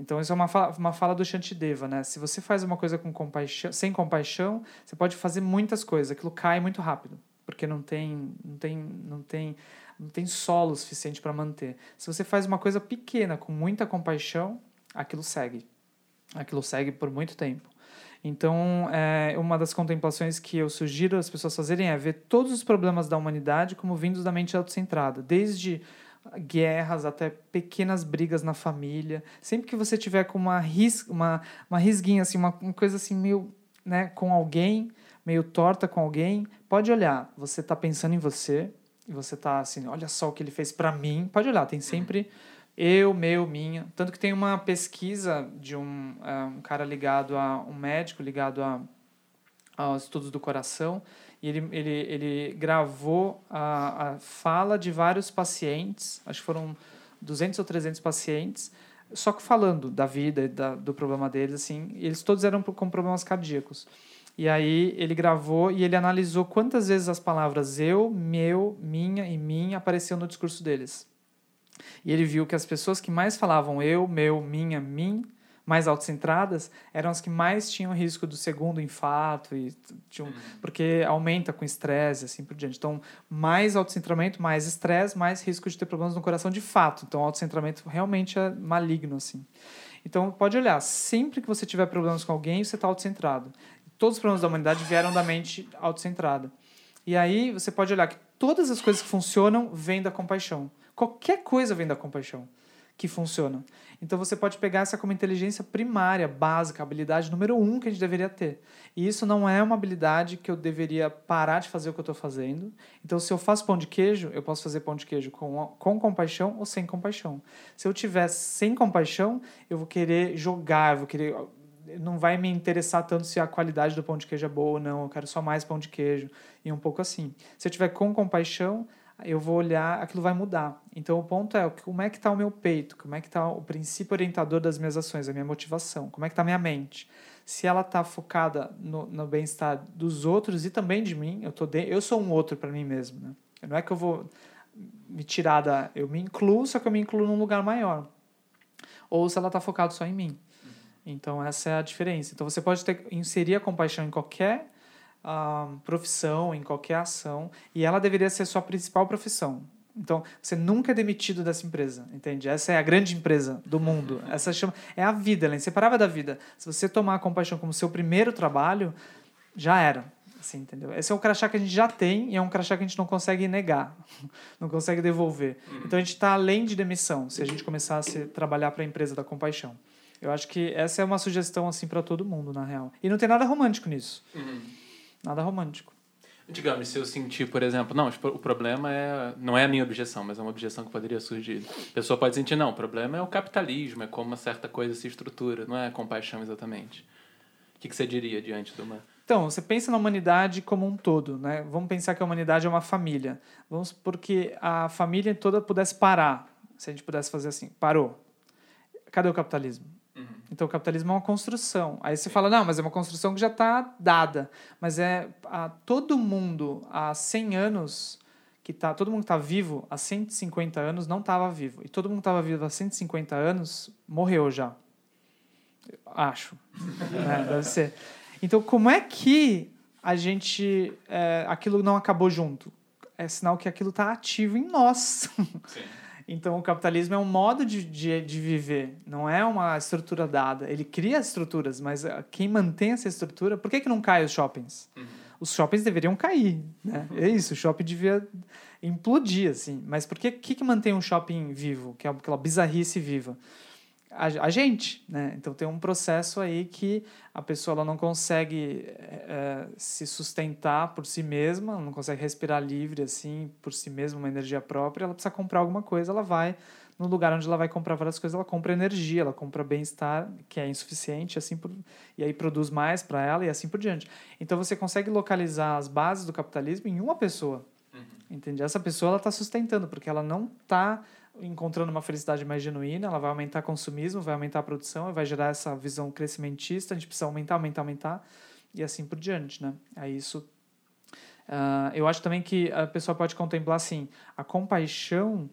Então, isso é uma fala, uma fala do Shantideva, né? Se você faz uma coisa com compaixão, sem compaixão, você pode fazer muitas coisas, aquilo cai muito rápido, porque não tem, não tem, não tem, não tem solo suficiente para manter. Se você faz uma coisa pequena com muita compaixão, aquilo segue. Aquilo segue por muito tempo. Então, é, uma das contemplações que eu sugiro as pessoas fazerem é ver todos os problemas da humanidade como vindos da mente autocentrada, desde guerras até pequenas brigas na família. Sempre que você tiver com uma, ris uma, uma risguinha, assim, uma, uma coisa assim meio né, com alguém, meio torta com alguém, pode olhar. Você está pensando em você e você está assim, olha só o que ele fez para mim. Pode olhar, tem sempre eu, meu, minha. Tanto que tem uma pesquisa de um, é, um cara ligado a um médico ligado a, aos estudos do coração e ele, ele, ele gravou a, a fala de vários pacientes, acho que foram 200 ou 300 pacientes, só que falando da vida e da, do problema deles, assim, eles todos eram com problemas cardíacos. E aí ele gravou e ele analisou quantas vezes as palavras eu, meu, minha e minha apareciam no discurso deles. E ele viu que as pessoas que mais falavam eu, meu, minha, mim, mais autocentradas, eram as que mais tinham risco do segundo infarto, e tinham, uhum. porque aumenta com estresse, assim por diante. Então, mais autocentramento, mais estresse, mais risco de ter problemas no coração de fato. Então, o autocentramento realmente é maligno, assim. Então, pode olhar, sempre que você tiver problemas com alguém, você está autocentrado. Todos os problemas da humanidade vieram da mente autocentrada. E aí, você pode olhar que todas as coisas que funcionam vêm da compaixão. Qualquer coisa vem da compaixão que funciona. Então você pode pegar essa como inteligência primária, básica, habilidade número um que a gente deveria ter. E isso não é uma habilidade que eu deveria parar de fazer o que eu estou fazendo. Então, se eu faço pão de queijo, eu posso fazer pão de queijo com, com compaixão ou sem compaixão. Se eu tiver sem compaixão, eu vou querer jogar, eu vou querer. Não vai me interessar tanto se a qualidade do pão de queijo é boa ou não, eu quero só mais pão de queijo. E um pouco assim. Se eu tiver com compaixão, eu vou olhar, aquilo vai mudar. Então o ponto é como é que está o meu peito, como é que está o princípio orientador das minhas ações, a minha motivação, como é que está a minha mente. Se ela está focada no, no bem-estar dos outros e também de mim, eu, tô de, eu sou um outro para mim mesmo. Né? Não é que eu vou me tirar da. Eu me incluo, só que eu me incluo num lugar maior. Ou se ela está focada só em mim. Então essa é a diferença. Então você pode ter, inserir a compaixão em qualquer uh, profissão, em qualquer ação, e ela deveria ser sua principal profissão. Então, você nunca é demitido dessa empresa, entende? Essa é a grande empresa do mundo. Essa chama, é a vida, ela é inseparável da vida. Se você tomar a compaixão como seu primeiro trabalho, já era. Assim, entendeu? Esse é um crachá que a gente já tem e é um crachá que a gente não consegue negar, não consegue devolver. Então, a gente está além de demissão se a gente começar a trabalhar para a empresa da compaixão. Eu acho que essa é uma sugestão assim para todo mundo, na real. E não tem nada romântico nisso. Uhum. Nada romântico. Digamos, se eu sentir, por exemplo, não, tipo, o problema é. Não é a minha objeção, mas é uma objeção que poderia surgir. A pessoa pode sentir, não, o problema é o capitalismo, é como uma certa coisa se estrutura, não é a compaixão exatamente. O que, que você diria diante de uma. Então, você pensa na humanidade como um todo, né? Vamos pensar que a humanidade é uma família. Vamos porque a família toda pudesse parar, se a gente pudesse fazer assim, parou. Cadê o capitalismo? Então o capitalismo é uma construção. Aí você fala, não, mas é uma construção que já está dada. Mas é a, todo mundo há 100 anos que tá, todo mundo que está vivo há 150 anos não estava vivo. E todo mundo que estava vivo há 150 anos morreu já. Acho. é, deve ser. Então, como é que a gente. É, aquilo não acabou junto? É sinal que aquilo está ativo em nós. Sim. Então, o capitalismo é um modo de, de, de, viver, não é uma estrutura dada. Ele cria estruturas, mas ah, quem mantém essa estrutura... Por que, que não cai os shoppings? Uhum. Os shoppings deveriam cair, né? É isso, o shopping devia implodir, assim. Mas por que, que, que mantém um shopping vivo? Que é aquela bizarrice viva? A, a, gente, né? Então tem um processo aí que a pessoa ela não consegue é, se sustentar por si mesma, não consegue respirar livre assim por si mesma, uma energia própria, ela precisa comprar alguma coisa, ela vai no lugar onde ela vai comprar várias coisas, ela compra energia, ela compra bem-estar, que é insuficiente, assim por, e aí produz mais para ela e assim por diante. Então você consegue localizar as bases do capitalismo em uma pessoa. Uhum. Entende? Essa pessoa ela está sustentando, porque ela não está encontrando uma felicidade mais genuína, ela vai aumentar o consumismo, vai aumentar a produção, vai gerar essa visão crescimentista, a gente precisa aumentar, aumentar, aumentar, e assim por diante, né? Aí isso... Uh, eu acho também que a pessoa pode contemplar, assim, a compaixão,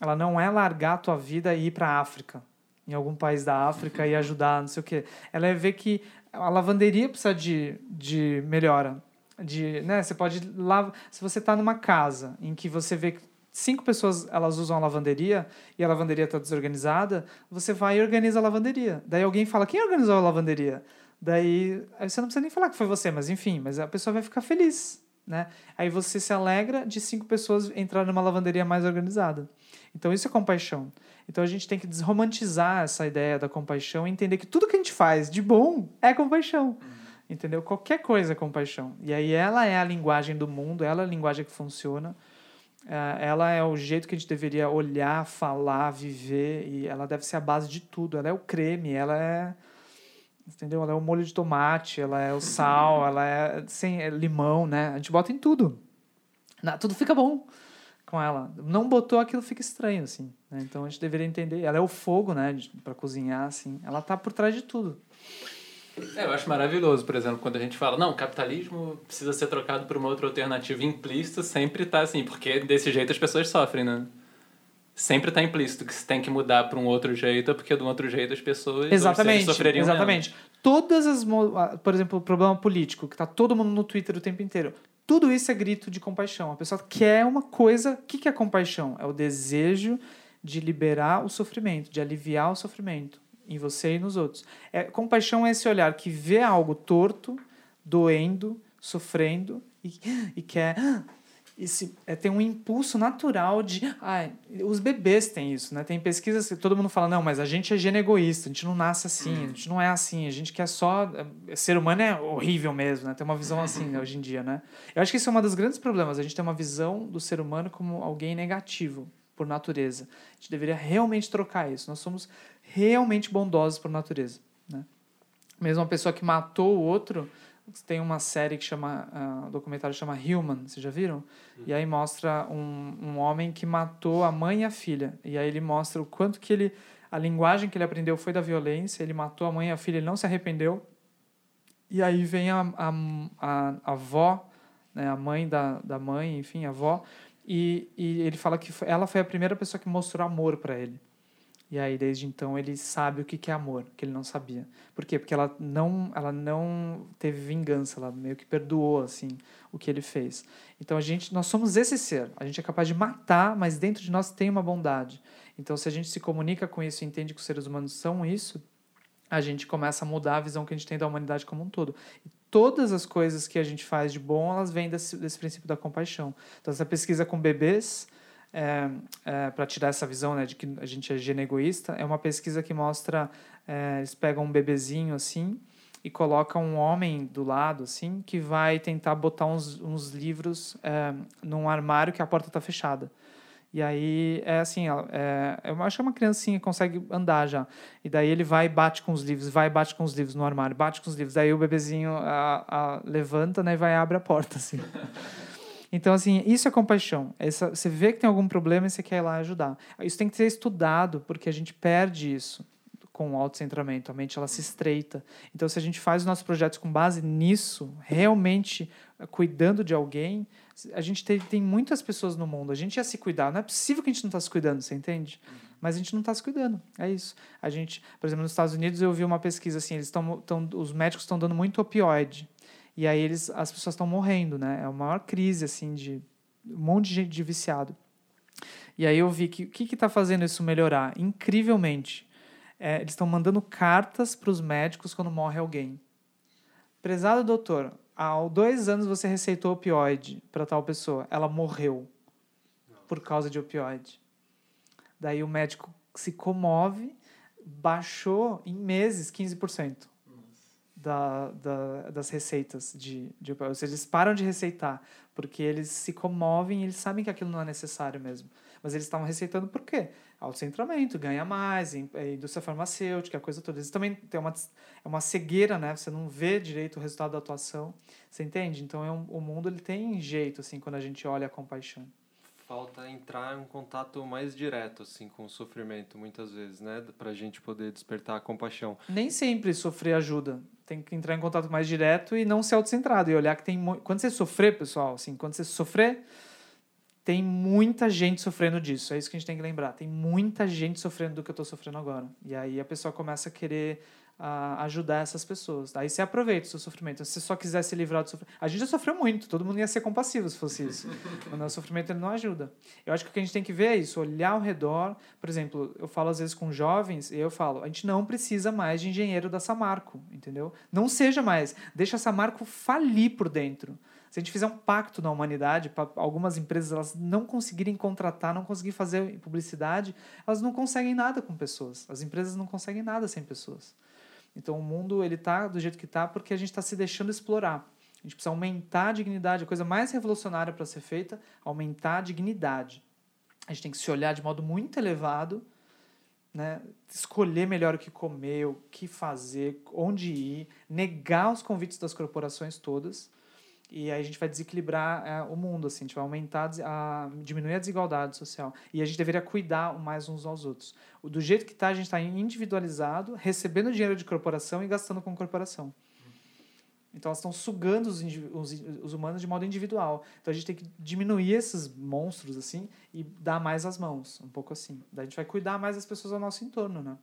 ela não é largar a tua vida e ir para a África, em algum país da África e ajudar, não sei o quê. Ela é ver que a lavanderia precisa de, de melhora, de, né, você pode lá, se você está numa casa em que você vê que cinco pessoas elas usam a lavanderia e a lavanderia está desorganizada, você vai e organiza a lavanderia. Daí alguém fala: quem organizou a lavanderia? Daí, aí você não precisa nem falar que foi você, mas enfim, mas a pessoa vai ficar feliz, né? Aí você se alegra de cinco pessoas entrar numa lavanderia mais organizada. Então isso é compaixão. Então a gente tem que desromantizar essa ideia da compaixão e entender que tudo que a gente faz de bom é compaixão. Entendeu? Qualquer coisa é compaixão. E aí ela é a linguagem do mundo, ela é a linguagem que funciona. É, ela é o jeito que a gente deveria olhar, falar, viver, e ela deve ser a base de tudo. Ela é o creme, ela é. Entendeu? Ela é o molho de tomate, ela é o sal, ela é sem é limão, né? A gente bota em tudo. tudo fica bom com ela. Não botou aquilo fica estranho, assim. Né? Então a gente deveria entender. Ela é o fogo, né? para cozinhar, assim. Ela tá por trás de tudo. É, eu acho maravilhoso, por exemplo, quando a gente fala, não, capitalismo precisa ser trocado por uma outra alternativa implícita, sempre tá assim, porque desse jeito as pessoas sofrem, né? Sempre tá implícito que se tem que mudar para um outro jeito, porque de um outro jeito as pessoas exatamente, sofreriam Exatamente. Menos. Todas as, por exemplo, o problema político, que tá todo mundo no Twitter o tempo inteiro. Tudo isso é grito de compaixão. A pessoa quer uma coisa. O que é compaixão? É o desejo de liberar o sofrimento, de aliviar o sofrimento em você e nos outros. É, compaixão é esse olhar que vê algo torto, doendo, sofrendo e, e quer. Esse, é, tem um impulso natural de. Ai, os bebês têm isso, né? Tem pesquisas que todo mundo fala, não, mas a gente é gene egoísta, a gente não nasce assim, a gente não é assim, a gente quer só. É, ser humano é horrível mesmo, né? Tem uma visão assim né, hoje em dia, né? Eu acho que isso é um dos grandes problemas, a gente tem uma visão do ser humano como alguém negativo por natureza. A gente deveria realmente trocar isso. Nós somos realmente bondosos por natureza. Né? Mesmo uma pessoa que matou o outro, tem uma série que chama, uh, um documentário chama Human, vocês já viram? Uhum. E aí mostra um, um homem que matou a mãe e a filha. E aí ele mostra o quanto que ele, a linguagem que ele aprendeu foi da violência, ele matou a mãe e a filha, ele não se arrependeu. E aí vem a, a, a, a avó, né, a mãe da, da mãe, enfim, a avó, e, e ele fala que ela foi a primeira pessoa que mostrou amor para ele. E aí, desde então, ele sabe o que é amor, que ele não sabia. Por quê? Porque ela não, ela não teve vingança, ela meio que perdoou, assim, o que ele fez. Então, a gente, nós somos esse ser. A gente é capaz de matar, mas dentro de nós tem uma bondade. Então, se a gente se comunica com isso e entende que os seres humanos são isso, a gente começa a mudar a visão que a gente tem da humanidade como um todo. E todas as coisas que a gente faz de bom, elas vêm desse, desse princípio da compaixão. Então, essa pesquisa com bebês é, é, para tirar essa visão né, de que a gente é gene egoísta, é uma pesquisa que mostra, é, eles pegam um bebezinho assim e colocam um homem do lado assim que vai tentar botar uns, uns livros é, num armário que a porta está fechada. E aí é assim, é, eu acho que é uma criancinha que consegue andar já. E daí ele vai e bate com os livros, vai e bate com os livros no armário, bate com os livros. Daí o bebezinho a, a, levanta né, e vai e abre a porta assim. Então, assim, isso é compaixão. Essa, você vê que tem algum problema e você quer ir lá ajudar. Isso tem que ser estudado, porque a gente perde isso com o autocentramento. A mente, ela se estreita. Então, se a gente faz os nossos projetos com base nisso, realmente eh, cuidando de alguém, a gente tem, tem muitas pessoas no mundo. A gente ia se cuidar. Não é possível que a gente não está se cuidando, você entende? Mas a gente não está se cuidando. É isso. A gente, por exemplo, nos Estados Unidos, eu vi uma pesquisa assim, eles estão, os médicos estão dando muito opioide e aí eles, as pessoas estão morrendo, né? É a maior crise, assim, de um monte de gente de viciado. E aí eu vi que o que está fazendo isso melhorar? Incrivelmente. É, eles estão mandando cartas para os médicos quando morre alguém. Prezado doutor, há dois anos você receitou opioide para tal pessoa. Ela morreu por causa de opioide. Daí o médico se comove, baixou em meses 15% da, da, das receitas de, de Ou seja, eles param de receitar porque eles se comovem e eles sabem que aquilo não é necessário mesmo. Mas eles estavam receitando por quê? Autocentramento, ganha mais, é, indústria farmacêutica, coisa toda. Eles também tem uma, é uma cegueira, né? Você não vê direito o resultado da atuação. Você entende? Então é um, o mundo ele tem jeito, assim, quando a gente olha a compaixão falta entrar em um contato mais direto assim com o sofrimento muitas vezes, né, para a gente poder despertar a compaixão. Nem sempre sofrer ajuda. Tem que entrar em contato mais direto e não ser autocentrado e olhar que tem quando você sofrer, pessoal, assim, quando você sofrer, tem muita gente sofrendo disso. É isso que a gente tem que lembrar. Tem muita gente sofrendo do que eu estou sofrendo agora. E aí a pessoa começa a querer a ajudar essas pessoas. Aí você aproveita o seu sofrimento. Se você só quiser se livrar do sofrimento. A gente já sofreu muito, todo mundo ia ser compassivo se fosse isso. Mas o sofrimento ele não ajuda. Eu acho que o que a gente tem que ver é isso, olhar ao redor. Por exemplo, eu falo às vezes com jovens, e eu falo, a gente não precisa mais de engenheiro da Samarco, entendeu? Não seja mais. Deixa a Samarco falir por dentro. Se a gente fizer um pacto na humanidade, para algumas empresas elas não conseguirem contratar, não conseguirem fazer publicidade, elas não conseguem nada com pessoas. As empresas não conseguem nada sem pessoas. Então o mundo ele tá do jeito que está porque a gente está se deixando explorar. A gente precisa aumentar a dignidade, a coisa mais revolucionária para ser feita, aumentar a dignidade. A gente tem que se olhar de modo muito elevado, né? escolher melhor o que comer, o que fazer, onde ir, negar os convites das corporações todas e aí a gente vai desequilibrar é, o mundo, assim, a gente vai aumentar, a, diminuir a desigualdade social. E a gente deveria cuidar mais uns aos outros. Do jeito que está, a gente está individualizado, recebendo dinheiro de corporação e gastando com corporação. Então elas estão sugando os, os, os, humanos de modo individual. Então a gente tem que diminuir esses monstros, assim, e dar mais as mãos, um pouco assim. Daí a gente vai cuidar mais das pessoas ao nosso entorno, né?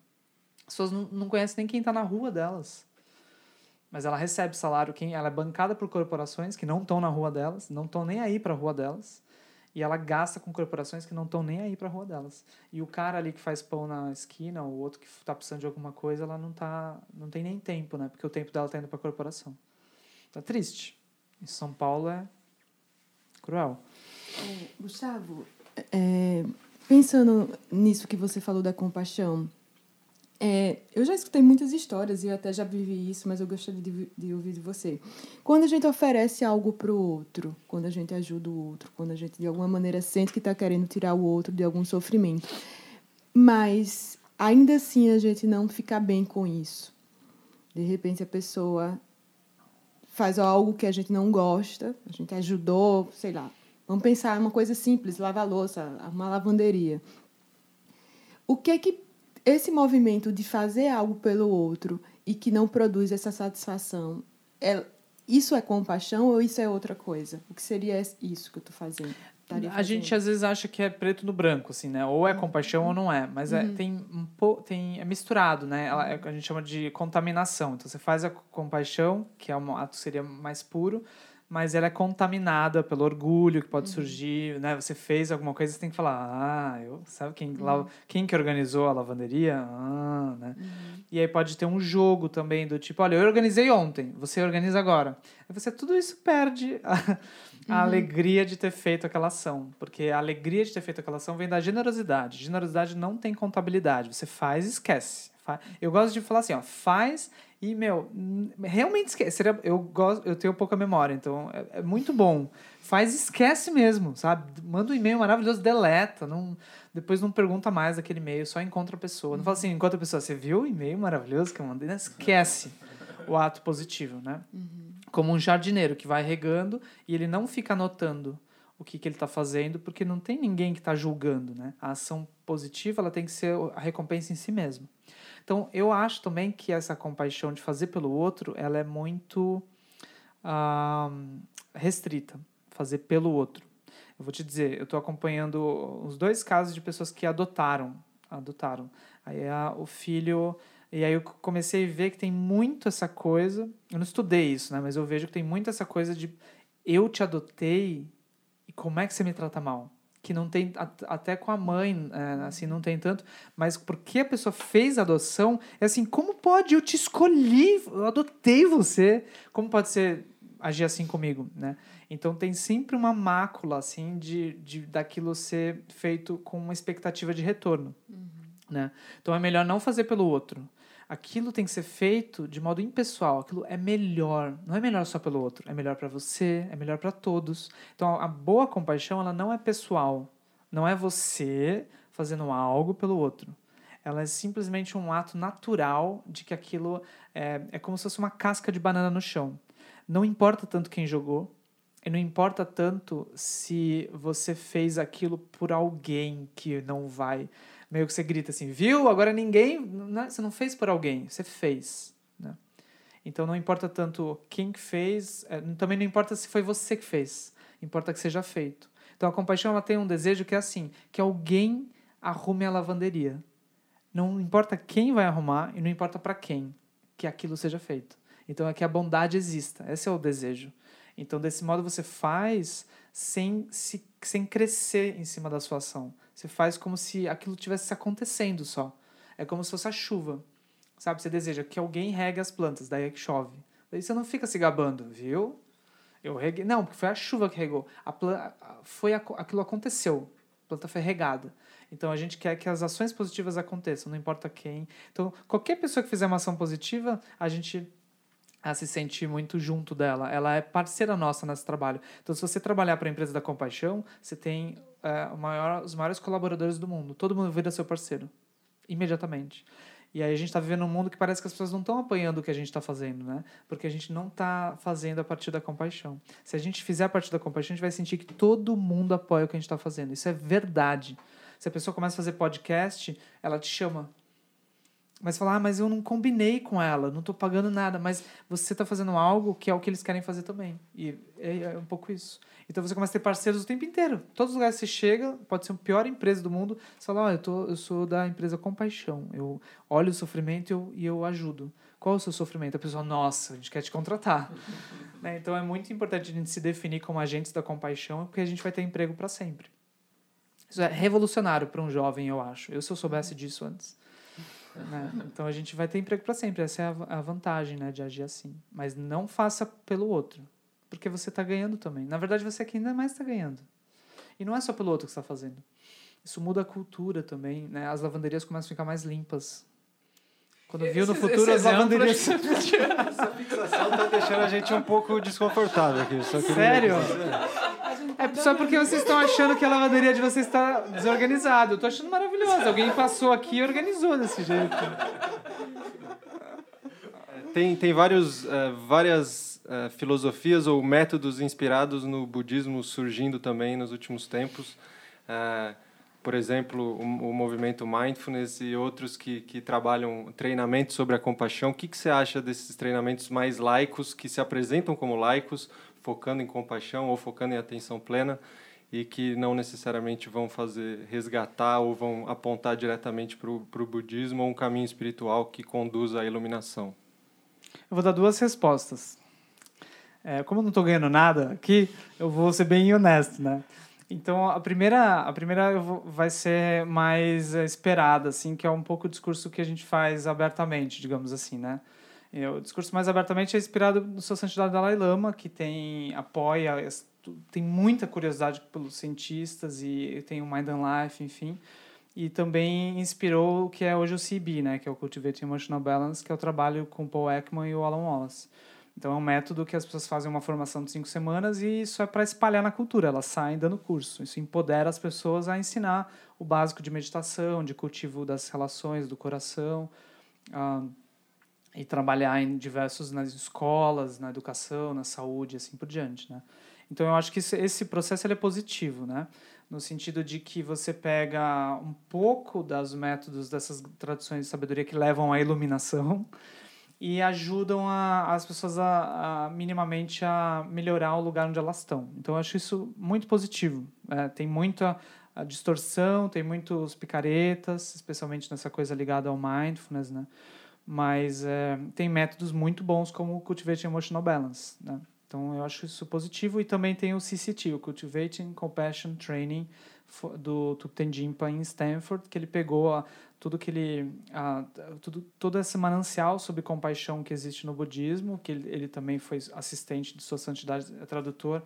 As pessoas não, não conhecem nem quem está na rua delas mas ela recebe salário, quem ela é bancada por corporações que não estão na rua delas, não estão nem aí para a rua delas, e ela gasta com corporações que não estão nem aí para a rua delas. E o cara ali que faz pão na esquina, o outro que está precisando de alguma coisa, ela não tá, não tem nem tempo, né? Porque o tempo dela está indo para a corporação. Tá triste. Em São Paulo é cruel. É, Gustavo, é, pensando nisso que você falou da compaixão, é, eu já escutei muitas histórias e eu até já vivi isso, mas eu gostaria de, de ouvir de você. Quando a gente oferece algo para o outro, quando a gente ajuda o outro, quando a gente de alguma maneira sente que está querendo tirar o outro de algum sofrimento, mas ainda assim a gente não fica bem com isso. De repente a pessoa faz algo que a gente não gosta, a gente ajudou, sei lá. Vamos pensar uma coisa simples, lavar louça, uma lavanderia. O que é que esse movimento de fazer algo pelo outro e que não produz essa satisfação, é, isso é compaixão ou isso é outra coisa? O que seria isso que eu estou fazendo? A gente às vezes acha que é preto no branco, assim, né? Ou é uhum. compaixão uhum. ou não é. Mas é, uhum. é, tem um po, tem, é misturado, né? Ela, é, a gente chama de contaminação. Então você faz a compaixão, que é um ato seria mais puro, mas ela é contaminada pelo orgulho que pode uhum. surgir, né? Você fez alguma coisa, você tem que falar, ah, eu, sabe quem, uhum. lá, quem que organizou a lavanderia? Ah, né? Uhum. E aí pode ter um jogo também do tipo, olha, eu organizei ontem, você organiza agora. Aí você, tudo isso perde a, a uhum. alegria de ter feito aquela ação, porque a alegria de ter feito aquela ação vem da generosidade. Generosidade não tem contabilidade, você faz e esquece. Eu gosto de falar assim, ó, faz e, meu, realmente esquece. Eu, gosto, eu tenho pouca memória, então é, é, muito bom. Faz esquece mesmo, sabe? Manda um e-mail maravilhoso, deleta. Não, depois não pergunta mais aquele e-mail, só encontra a pessoa. Não fala assim, encontra a pessoa, você viu o e-mail maravilhoso que eu mandei? Não, esquece o ato positivo, né? Uhum. Como um jardineiro que vai regando e ele não fica anotando o que, que ele está fazendo, porque não tem ninguém que está julgando, né? A ação positiva ela tem que ser a recompensa em si mesmo. Então, eu acho também que essa compaixão de fazer pelo outro, ela é muito uh, restrita, fazer pelo outro. Eu vou te dizer, eu estou acompanhando os dois casos de pessoas que adotaram, adotaram. Aí a, o filho e aí eu comecei a ver que tem muito essa coisa. Eu não estudei isso, né? Mas eu vejo que tem muito essa coisa de eu te adotei e como é que você me trata mal? Que não tem até com a mãe, é, assim, não tem tanto, mas porque a pessoa fez a adoção, é assim, como pode? Eu te escolhi, eu adotei você. Como pode ser agir assim comigo, né? Então tem sempre uma mácula assim de, de daquilo ser feito com uma expectativa de retorno, uhum. né? Então é melhor não fazer pelo outro aquilo tem que ser feito de modo impessoal, aquilo é melhor, não é melhor só pelo outro, é melhor para você, é melhor para todos. Então a boa compaixão, ela não é pessoal, não é você fazendo algo pelo outro. Ela é simplesmente um ato natural de que aquilo é, é como se fosse uma casca de banana no chão. Não importa tanto quem jogou, e não importa tanto se você fez aquilo por alguém que não vai meio que você grita assim, viu? Agora ninguém. Não, é, você não fez por alguém, você fez. Né? Então não importa tanto quem fez, é, também não importa se foi você que fez, importa que seja feito. Então a compaixão ela tem um desejo que é assim, que alguém arrume a lavanderia. Não importa quem vai arrumar e não importa para quem. que aquilo seja feito. Então é que a bondade exista. Esse é o desejo. Então, desse modo, você faz sem, se, sem crescer em cima da sua ação. Você faz como se aquilo tivesse acontecendo só. É como se fosse a chuva. Sabe? Você deseja que alguém regue as plantas, daí é que chove. Daí você não fica se gabando, viu? Eu reguei. Não, porque foi a chuva que regou. A planta, foi a, aquilo aconteceu. A planta foi regada. Então a gente quer que as ações positivas aconteçam, não importa quem. Então, qualquer pessoa que fizer uma ação positiva, a gente a se sentir muito junto dela. Ela é parceira nossa nesse trabalho. Então, se você trabalhar para a empresa da compaixão, você tem é, maior, os maiores colaboradores do mundo. Todo mundo vira seu parceiro, imediatamente. E aí a gente está vivendo um mundo que parece que as pessoas não estão apanhando o que a gente está fazendo, né? Porque a gente não está fazendo a partir da compaixão. Se a gente fizer a partir da compaixão, a gente vai sentir que todo mundo apoia o que a gente está fazendo. Isso é verdade. Se a pessoa começa a fazer podcast, ela te chama mas falar, ah, mas eu não combinei com ela, não estou pagando nada, mas você está fazendo algo que é o que eles querem fazer também. E é, é, um pouco isso. Então você começa a ter parceiros o tempo inteiro. Todos os lugares que você chega, pode ser a pior empresa do mundo, você fala, oh, eu, tô, eu sou da empresa Compaixão. Eu olho o sofrimento e eu, e eu ajudo. Qual é o seu sofrimento? A pessoa, nossa, a gente quer te contratar. né? Então é muito importante a gente se definir como agentes da compaixão, porque a gente vai ter emprego para sempre. Isso é revolucionário para um jovem, eu acho. Eu, se eu soubesse disso antes né? Então a gente vai ter emprego para sempre. Essa é a, vantagem né, de agir assim. Mas não faça pelo outro, porque você está ganhando também. Na verdade, você aqui ainda mais está ganhando. E não é só pelo outro que está fazendo. Isso muda a cultura também. Né? As lavanderias começam a ficar mais limpas. Quando viu no futuro as lavanderias. Essa fixação está deixando a gente um pouco desconfortável aqui. Sério? É só porque vocês estão achando que a lavanderia de vocês está desorganizada. Eu tô achando maravilhoso. Alguém passou aqui e organizou desse jeito. Tem, tem vários, uh, várias uh, filosofias ou métodos inspirados no budismo surgindo também nos últimos tempos. Uh, por exemplo, o, o, movimento Mindfulness e outros que, que trabalham treinamento sobre a compaixão. O que, que você acha desses treinamentos mais laicos, que se apresentam como laicos, focando em compaixão ou focando em atenção plena e que não necessariamente vão fazer resgatar ou vão apontar diretamente para o budismo ou um caminho espiritual que conduz à iluminação? Eu vou dar duas respostas. É, como eu não estou ganhando nada aqui, eu vou ser bem honesto, né? Então a primeira, a primeira vai ser mais esperada, assim, que é um pouco o discurso que a gente faz abertamente, digamos assim, né? O discurso mais abertamente é inspirado no Sua Santidade Dalai Lama, que tem apoia, tem muita curiosidade pelos cientistas e tem o Mind and Life, enfim. E também inspirou o que é hoje o CB, né, que é o Cultivating Emotional Balance, que é o trabalho com Paul Ekman e o Alan Wallace. Então é um método que as pessoas fazem uma formação de cinco semanas e isso é para espalhar na cultura. Elas saem dando curso. Isso empodera as pessoas a ensinar o básico de meditação, de cultivo das relações, do coração. Uh, e trabalhar em diversos nas escolas, na educação, na saúde, assim por diante, né? Então eu acho que esse processo ele é positivo, né? No sentido de que você pega um pouco dos métodos dessas tradições de sabedoria que levam à iluminação e ajudam a, as pessoas a, a, minimamente a melhorar o lugar onde elas estão. Então eu acho isso muito positivo. É, tem muita distorção, tem muitos picaretas, especialmente nessa coisa ligada ao mindfulness, né? Mas é, tem métodos muito bons como o Cultivating Emotional Balance, né? Então eu acho isso positivo e também tem o CCT, o Cultivating Compassion Training do Thupten Jinpa em Stanford, que ele pegou a, tudo que ele a, tudo todo esse manancial sobre compaixão que existe no budismo, que ele, ele também foi assistente de sua santidade, é tradutor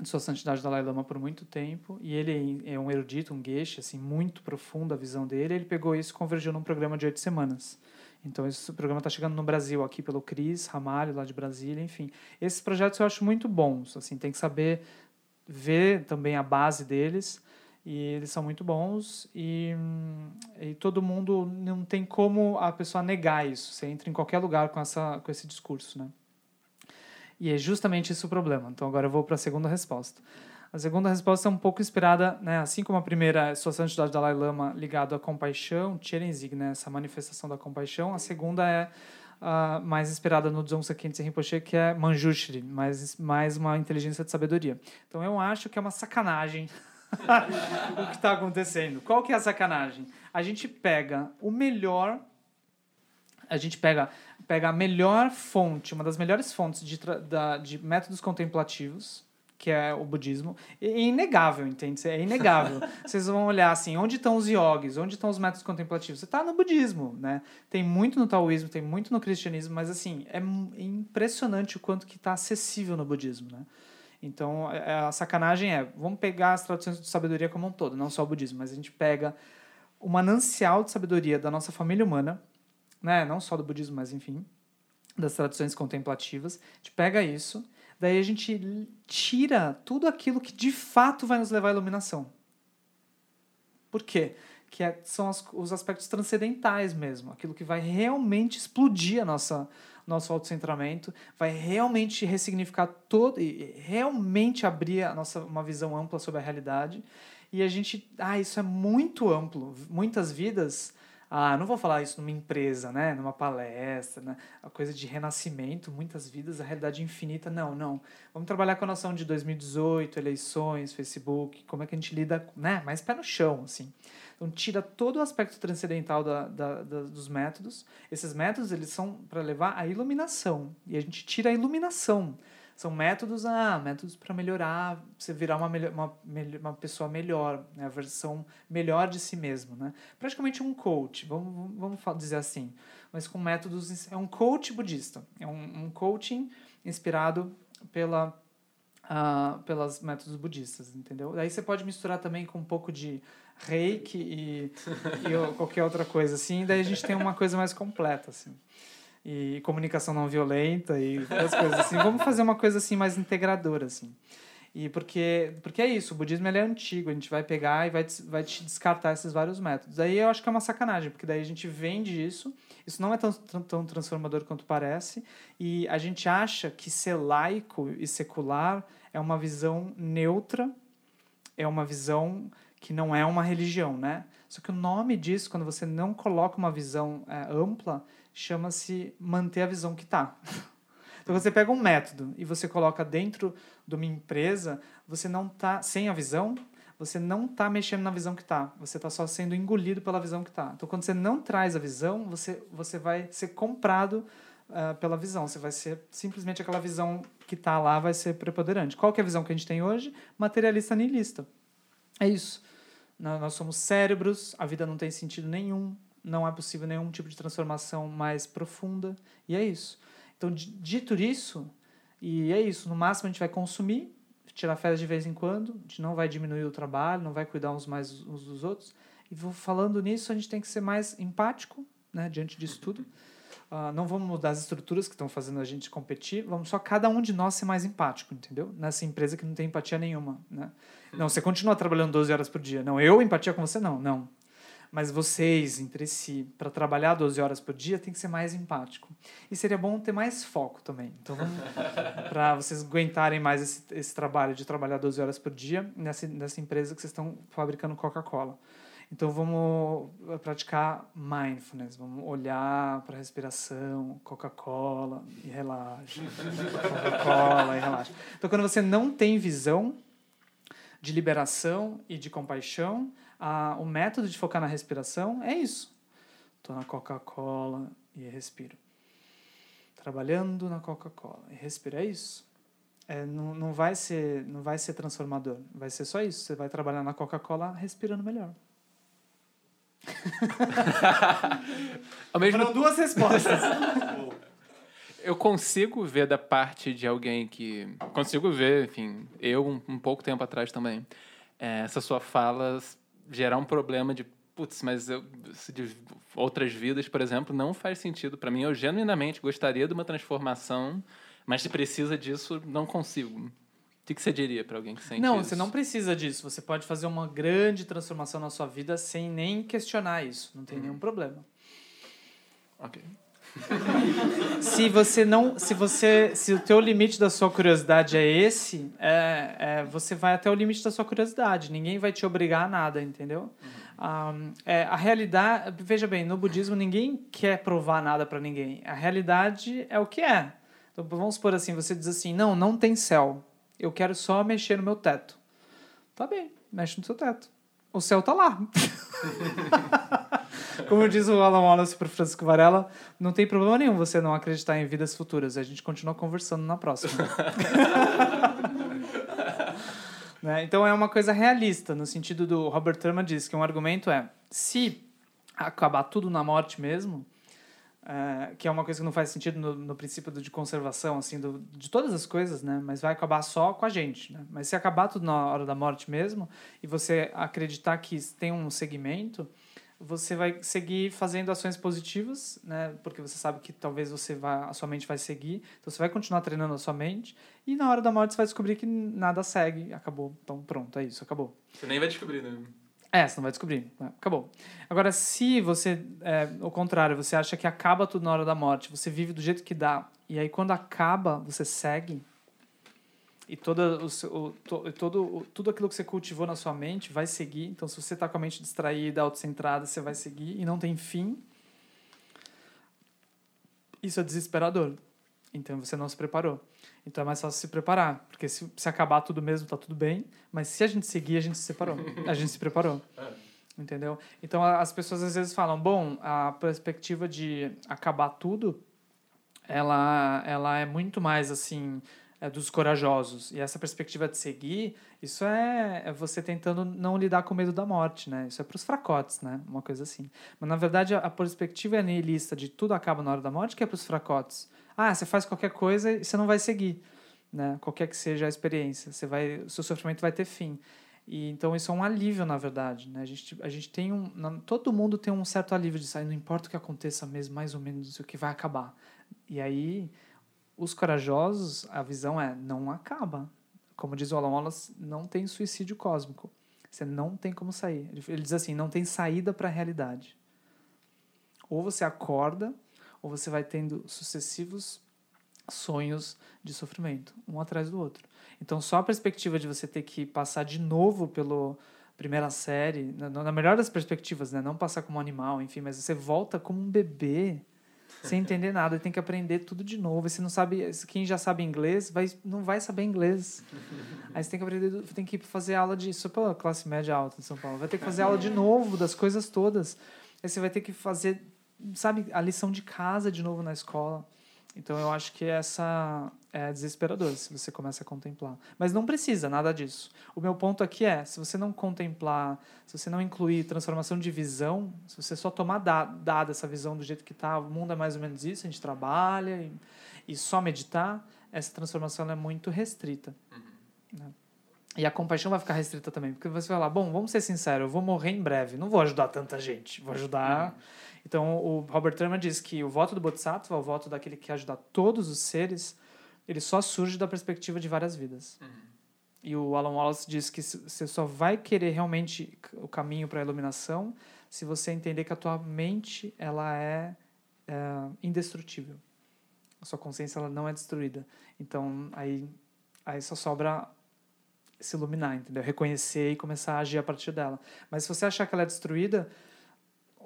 de sua santidade Dalai Lama por muito tempo e ele é um erudito, um geshe, assim, muito profundo a visão dele. Ele pegou isso e convergiu num programa de oito semanas. Então, esse programa está chegando no Brasil, aqui pelo Cris Ramalho, lá de Brasília, enfim. Esses projetos eu acho muito bons, assim, tem que saber ver também a base deles, e eles são muito bons, e, e todo mundo, não tem como a pessoa negar isso, você entra em qualquer lugar com, essa, com esse discurso, né? E é justamente esse o problema. Então, agora eu vou para a segunda resposta. A segunda resposta é um pouco inspirada, né, assim como a primeira, Sua Santidade Dalai Lama, ligado à compaixão, Cherenzig, né, essa manifestação da compaixão. A segunda é uh, mais inspirada no Dzongsa Khyentse Rinpoche, que é Manjushri, mais, mais uma inteligência de sabedoria. Então eu acho que é uma sacanagem o que está acontecendo. Qual que é a sacanagem? A gente pega o melhor a gente pega, pega a melhor fonte, uma das melhores fontes de, da, de métodos contemplativos, que é o budismo. É inegável, entende? É inegável. Vocês vão olhar assim, onde estão os yogis, onde estão os métodos contemplativos? Você está no budismo, né? Tem muito no taoísmo, tem muito no cristianismo, mas assim, é impressionante o quanto que está acessível no budismo, né? Então, é, a sacanagem é, vamos pegar as traduções de sabedoria como um todo, não só o budismo, mas a gente pega o manancial de sabedoria da nossa família humana, né? Não só do budismo, mas enfim, das tradições contemplativas. A gente pega isso Daí a gente tira tudo aquilo que de fato vai nos levar à iluminação. Por quê? Que é, são as, os aspectos transcendentais mesmo, aquilo que vai realmente explodir a nossa nosso autocentramento, vai realmente ressignificar todo e realmente abrir a nossa uma visão ampla sobre a realidade. E a gente, ah, isso é muito amplo. Muitas vidas ah, não vou falar isso numa empresa, né? Numa palestra, né? A coisa de renascimento, muitas vidas, a realidade infinita. Não, não. Vamos trabalhar com a noção de 2018, eleições, Facebook, como é que a gente lida, né? Mais pé no chão, assim. Então, tira todo o aspecto transcendental da, da, da dos métodos. Esses métodos, eles são para levar à iluminação. E a gente tira a iluminação. São métodos, ah, métodos para melhorar, você virar uma, uma, uma pessoa melhor, né? a versão melhor de si mesmo. Né? Praticamente um coach, vamos, vamos dizer assim. Mas com métodos. É um coach budista. É um, um coaching inspirado pela, uh, pelas métodos budistas, entendeu? Daí você pode misturar também com um pouco de reiki e, e qualquer outra coisa assim, daí a gente tem uma coisa mais completa, assim e comunicação não violenta e outras coisas assim. Vamos fazer uma coisa assim mais integradora assim. E porque porque é isso, o budismo ele é antigo, a gente vai pegar e vai vai te descartar esses vários métodos. Aí eu acho que é uma sacanagem, porque daí a gente vende isso. Isso não é tão, tão, tão transformador quanto parece, e a gente acha que ser laico e secular é uma visão neutra, é uma visão que não é uma religião, né? Só que o nome disso, quando você não coloca uma visão é, ampla, chama-se manter a visão que está. Então, você pega um método e você coloca dentro de uma empresa, você não está sem a visão, você não está mexendo na visão que está. Você está só sendo engolido pela visão que está. Então, quando você não traz a visão, você, você vai ser comprado uh, pela visão. Você vai ser simplesmente aquela visão que está lá vai ser preponderante. Qual que é a visão que a gente tem hoje? Materialista nihilista. É isso. Nós somos cérebros, a vida não tem sentido nenhum, não é possível nenhum tipo de transformação mais profunda, e é isso. Então, dito isso, e é isso, no máximo a gente vai consumir, tirar férias de vez em quando, a gente não vai diminuir o trabalho, não vai cuidar uns mais uns dos outros. E falando nisso, a gente tem que ser mais empático, né, diante disso tudo. Uh, não vamos mudar as estruturas que estão fazendo a gente competir, vamos só cada um de nós ser mais empático, entendeu? Nessa empresa que não tem empatia nenhuma, né? Não, você continua trabalhando 12 horas por dia. Não, eu empatia com você, não, não mas vocês entre si, para trabalhar 12 horas por dia, tem que ser mais empático. E seria bom ter mais foco também. Então, para vocês aguentarem mais esse, esse trabalho de trabalhar 12 horas por dia nessa, nessa empresa que vocês estão fabricando Coca-Cola. Então, vamos praticar mindfulness, vamos olhar para a respiração, Coca-Cola e relaxa. Coca-Cola e relaxa. Então, quando você não tem visão de liberação e de compaixão, a, o método de focar na respiração é isso. Estou na Coca-Cola e respiro. Trabalhando na Coca-Cola e respiro. É isso. É, não, não, vai ser, não vai ser transformador. Vai ser só isso. Você vai trabalhar na Coca-Cola respirando melhor. Ao mesmo Foram duas respostas. eu consigo ver da parte de alguém que. Consigo ver, enfim, eu um, um pouco tempo atrás também. É, essa sua fala gerar um problema de putz, mas eu, de outras vidas, por exemplo, não faz sentido para mim. Eu genuinamente gostaria de uma transformação, mas se precisa disso, não consigo. O que você diria para alguém que sente não, isso? Não, você não precisa disso. Você pode fazer uma grande transformação na sua vida sem nem questionar isso. Não tem hum. nenhum problema. Ok. se você não, se você, se o teu limite da sua curiosidade é esse, é, é, você vai até o limite da sua curiosidade. Ninguém vai te obrigar a nada, entendeu? Uhum. Um, é, a realidade, veja bem, no budismo ninguém quer provar nada para ninguém. A realidade é o que é. Então vamos supor assim, você diz assim, não, não tem céu. Eu quero só mexer no meu teto. Tá bem, mexe no seu teto. O céu tá lá. Como diz o Alan Wallace para Francisco Varela, não tem problema nenhum você não acreditar em vidas futuras. A gente continua conversando na próxima. né? Então é uma coisa realista, no sentido do Robert Thurman diz que um argumento é se acabar tudo na morte mesmo, é, que é uma coisa que não faz sentido no, no princípio de conservação, assim, do, de todas as coisas, né? Mas vai acabar só com a gente, né? Mas se acabar tudo na hora da morte mesmo, e você acreditar que tem um segmento, você vai seguir fazendo ações positivas, né? Porque você sabe que talvez você vá, a sua mente vai seguir, então você vai continuar treinando a sua mente, e na hora da morte você vai descobrir que nada segue, acabou. Então pronto, é isso, acabou. Você nem vai descobrir, né? É, você não vai descobrir. É, acabou. Agora, se você, é, ao contrário, você acha que acaba tudo na hora da morte, você vive do jeito que dá, e aí quando acaba, você segue, e toda o, o, to, todo, o, tudo aquilo que você cultivou na sua mente vai seguir. Então, se você está com a mente distraída, autocentrada, você vai seguir, e não tem fim. Isso é desesperador. Então, você não se preparou. Então, é mais fácil se preparar. Porque se, se acabar tudo mesmo, tá tudo bem. Mas se a gente seguir, a gente se separou. A gente se preparou. Entendeu? Então, as pessoas às vezes falam, bom, a perspectiva de acabar tudo, ela, ela é muito mais, assim, é dos corajosos. E essa perspectiva de seguir, isso é, é você tentando não lidar com o medo da morte, né? Isso é para os fracotes, né? Uma coisa assim. Mas, na verdade, a, a perspectiva é nihilista de tudo acaba na hora da morte, que é para os fracotes. Ah, você faz qualquer coisa e você não vai seguir, né? Qualquer que seja a experiência, você vai, o seu sofrimento vai ter fim. E então isso é um alívio, na verdade, né? A gente, a gente tem um, todo mundo tem um certo alívio de sair, não importa o que aconteça mesmo, mais ou menos o que vai acabar. E aí os corajosos, a visão é não acaba. Como diz o Alan Wallace, não tem suicídio cósmico. Você não tem como sair. Ele diz assim, não tem saída para a realidade. Ou você acorda ou você vai tendo sucessivos sonhos de sofrimento, um atrás do outro. Então, só a perspectiva de você ter que passar de novo pela primeira série, na, na melhor das perspectivas, né? Não passar como animal, enfim, mas você volta como um bebê, sem entender nada, tem que aprender tudo de novo. Você não sabe, quem já sabe inglês, vai, não vai saber inglês. Aí você tem que aprender, tem que fazer aula de, isso para classe média alta em São Paulo, vai ter que fazer aula de novo das coisas todas. Aí você vai ter que fazer sabe, a lição de casa de novo na escola. Então eu acho que essa é desesperador se você começa a contemplar. Mas não precisa nada disso. O meu ponto aqui é, se você não contemplar, se você não incluir transformação de visão, se você só tomar dada essa visão do jeito que está, o mundo é mais ou menos isso, a gente trabalha e, e só meditar, essa transformação é muito restrita. Uhum. Né? E a compaixão vai ficar restrita também, porque você vai falar, bom, vamos ser sinceros, eu vou morrer em breve, não vou ajudar tanta gente, vou ajudar... Uhum então, o Robert Thurman diz que o voto do Bodhisattva, o voto daquele que quer ajudar todos os seres, ele só surge da perspectiva de várias vidas. Uhum. E o Alan Wallace diz que você só vai querer realmente o caminho para a iluminação se você entender que a tua mente ela é, é indestrutível. A sua consciência ela não é destruída. Então, aí, aí só sobra se iluminar, entendeu? Reconhecer e começar a agir a partir dela. Mas se você achar que ela é destruída,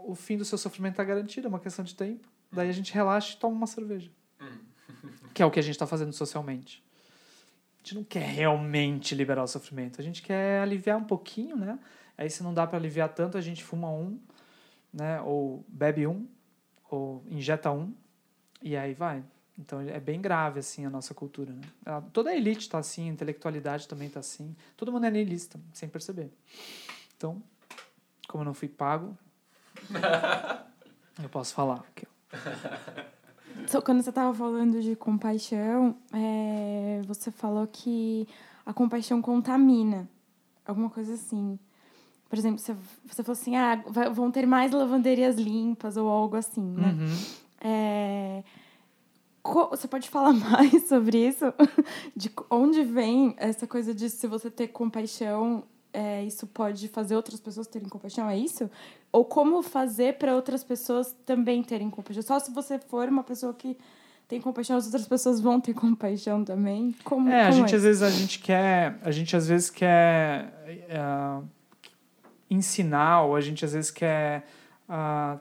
o fim do seu sofrimento está garantido, é uma questão de tempo. Daí a gente relaxa e toma uma cerveja. que é o que a gente está fazendo socialmente. A gente não quer realmente liberar o sofrimento, a gente quer aliviar um pouquinho, né? Aí se não dá para aliviar tanto, a gente fuma um, né? Ou bebe um, ou injeta um, e aí vai. Então é bem grave assim a nossa cultura. Né? Toda a elite está assim, a intelectualidade também está assim. Todo mundo é niilista, sem perceber. Então, como eu não fui pago, eu posso falar. Quando você estava falando de compaixão, é, você falou que a compaixão contamina. Alguma coisa assim. Por exemplo, você, você falou assim, ah, vão ter mais lavanderias limpas ou algo assim, né? Uhum. É, você pode falar mais sobre isso? De onde vem essa coisa de se você ter compaixão, é, isso pode fazer outras pessoas terem compaixão? É isso? Ou como fazer para outras pessoas também terem compaixão? Só se você for uma pessoa que tem compaixão, as outras pessoas vão ter compaixão também? Como, é, como a gente é? às vezes a gente quer, a gente às vezes quer uh, ensinar ou a gente às vezes quer uh,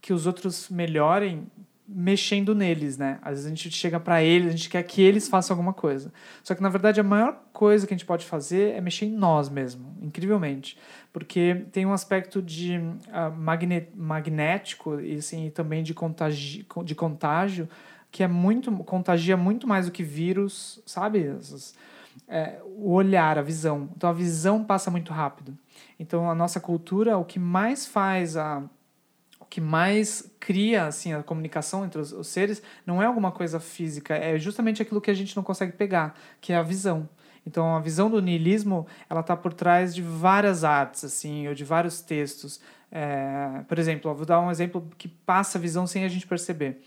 que os outros melhorem mexendo neles, né? Às vezes a gente chega para eles, a gente quer que eles façam alguma coisa. Só que na verdade a maior coisa que a gente pode fazer é mexer em nós mesmo, incrivelmente, porque tem um aspecto de uh, magne magnético e assim também de contágio, de contágio que é muito contagia muito mais do que vírus, sabe? Essas, é, o olhar, a visão. Então a visão passa muito rápido. Então a nossa cultura, o que mais faz a que mais cria assim a comunicação entre os, os, seres não é alguma coisa física, é justamente aquilo que a gente não consegue pegar, que é a visão. Então a visão do niilismo ela está por trás de várias artes assim ou de vários textos. É, por exemplo, vou dar um exemplo que passa a visão sem a gente perceber.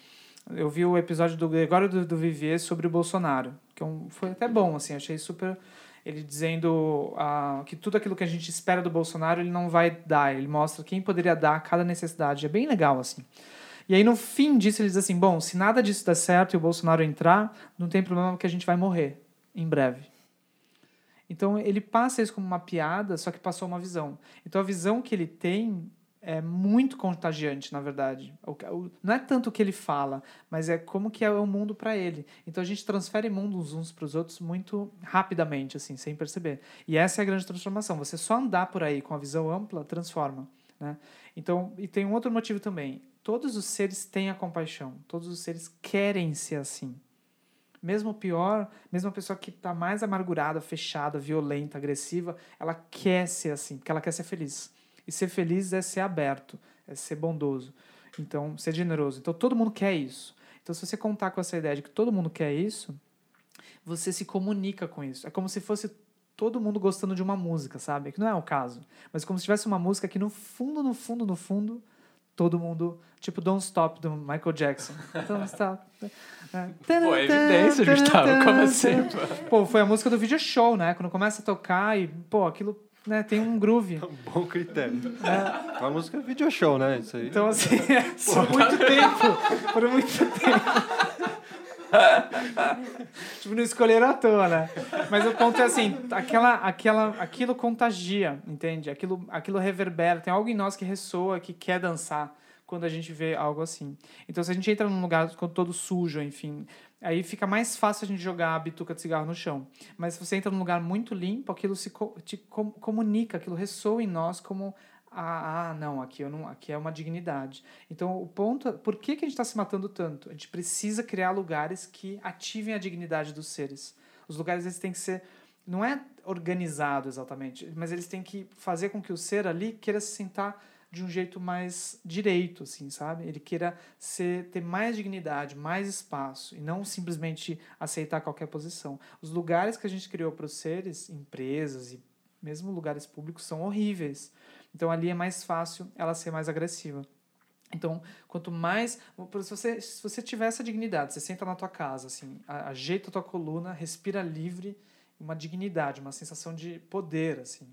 Eu vi o episódio do Gregório do, do Vivier sobre o Bolsonaro, que é um, foi até bom, assim, achei super ele dizendo uh, que tudo aquilo que a gente espera do Bolsonaro ele não vai dar. Ele mostra quem poderia dar cada necessidade. É bem legal, assim. E aí, no fim disso, ele diz assim: bom, se nada disso der certo e o Bolsonaro entrar, não tem problema porque a gente vai morrer em breve. Então, ele passa isso como uma piada, só que passou uma visão. Então, a visão que ele tem é muito contagiante, na verdade. Não é tanto o que ele fala, mas é como que é o mundo para ele. Então a gente transfere mundos uns para os outros muito rapidamente, assim, sem perceber. E essa é a grande transformação. Você só andar por aí com a visão ampla transforma. Né? Então, e tem um outro motivo também. Todos os seres têm a compaixão. Todos os seres querem ser assim. Mesmo o pior, mesmo a pessoa que está mais amargurada, fechada, violenta, agressiva, ela quer ser assim, porque ela quer ser feliz. E ser feliz é ser aberto, é ser bondoso. Então, ser generoso. Então, todo mundo quer isso. Então, se você contar com essa ideia de que todo mundo quer isso, você se comunica com isso. É como se fosse todo mundo gostando de uma música, sabe? Que não é o caso. Mas como se tivesse uma música que no fundo, no fundo, no fundo, todo mundo. Tipo Don't Stop do Michael Jackson. Don't Stop. Pô, é evidência, Gustavo. Como assim? Pô, foi a música do video show, né? Quando começa a tocar e, pô, aquilo né, tem um groove. É um bom critério. É. A música é video show, né? Isso aí. Então, assim, é, por muito tempo. Por muito tempo. tipo, não escolheram à toa, né? Mas o ponto é assim, aquela, aquela, aquilo contagia, entende? Aquilo, aquilo reverbera. Tem algo em nós que ressoa, que quer dançar quando a gente vê algo assim. Então, se a gente entra num lugar todo sujo, enfim, Aí fica mais fácil a gente jogar a bituca de cigarro no chão. Mas se você entra num lugar muito limpo, aquilo se co te com comunica, aquilo ressoa em nós como ah, ah, não, aqui, eu não, aqui é uma dignidade. Então, o ponto, por que, que a gente está se matando tanto? A gente precisa criar lugares que ativem a dignidade dos seres. Os lugares eles têm que ser, não é organizado exatamente, mas eles têm que fazer com que o ser ali queira se sentar de um jeito mais direito, assim, sabe? Ele queira ser, ter mais dignidade, mais espaço, e não simplesmente aceitar qualquer posição. Os lugares que a gente criou para os seres, empresas e mesmo lugares públicos, são horríveis. Então ali é mais fácil ela ser mais agressiva. Então, quanto mais. Se você, se você tiver essa dignidade, você senta na tua casa, assim, ajeita a tua coluna, respira livre, uma dignidade, uma sensação de poder, assim.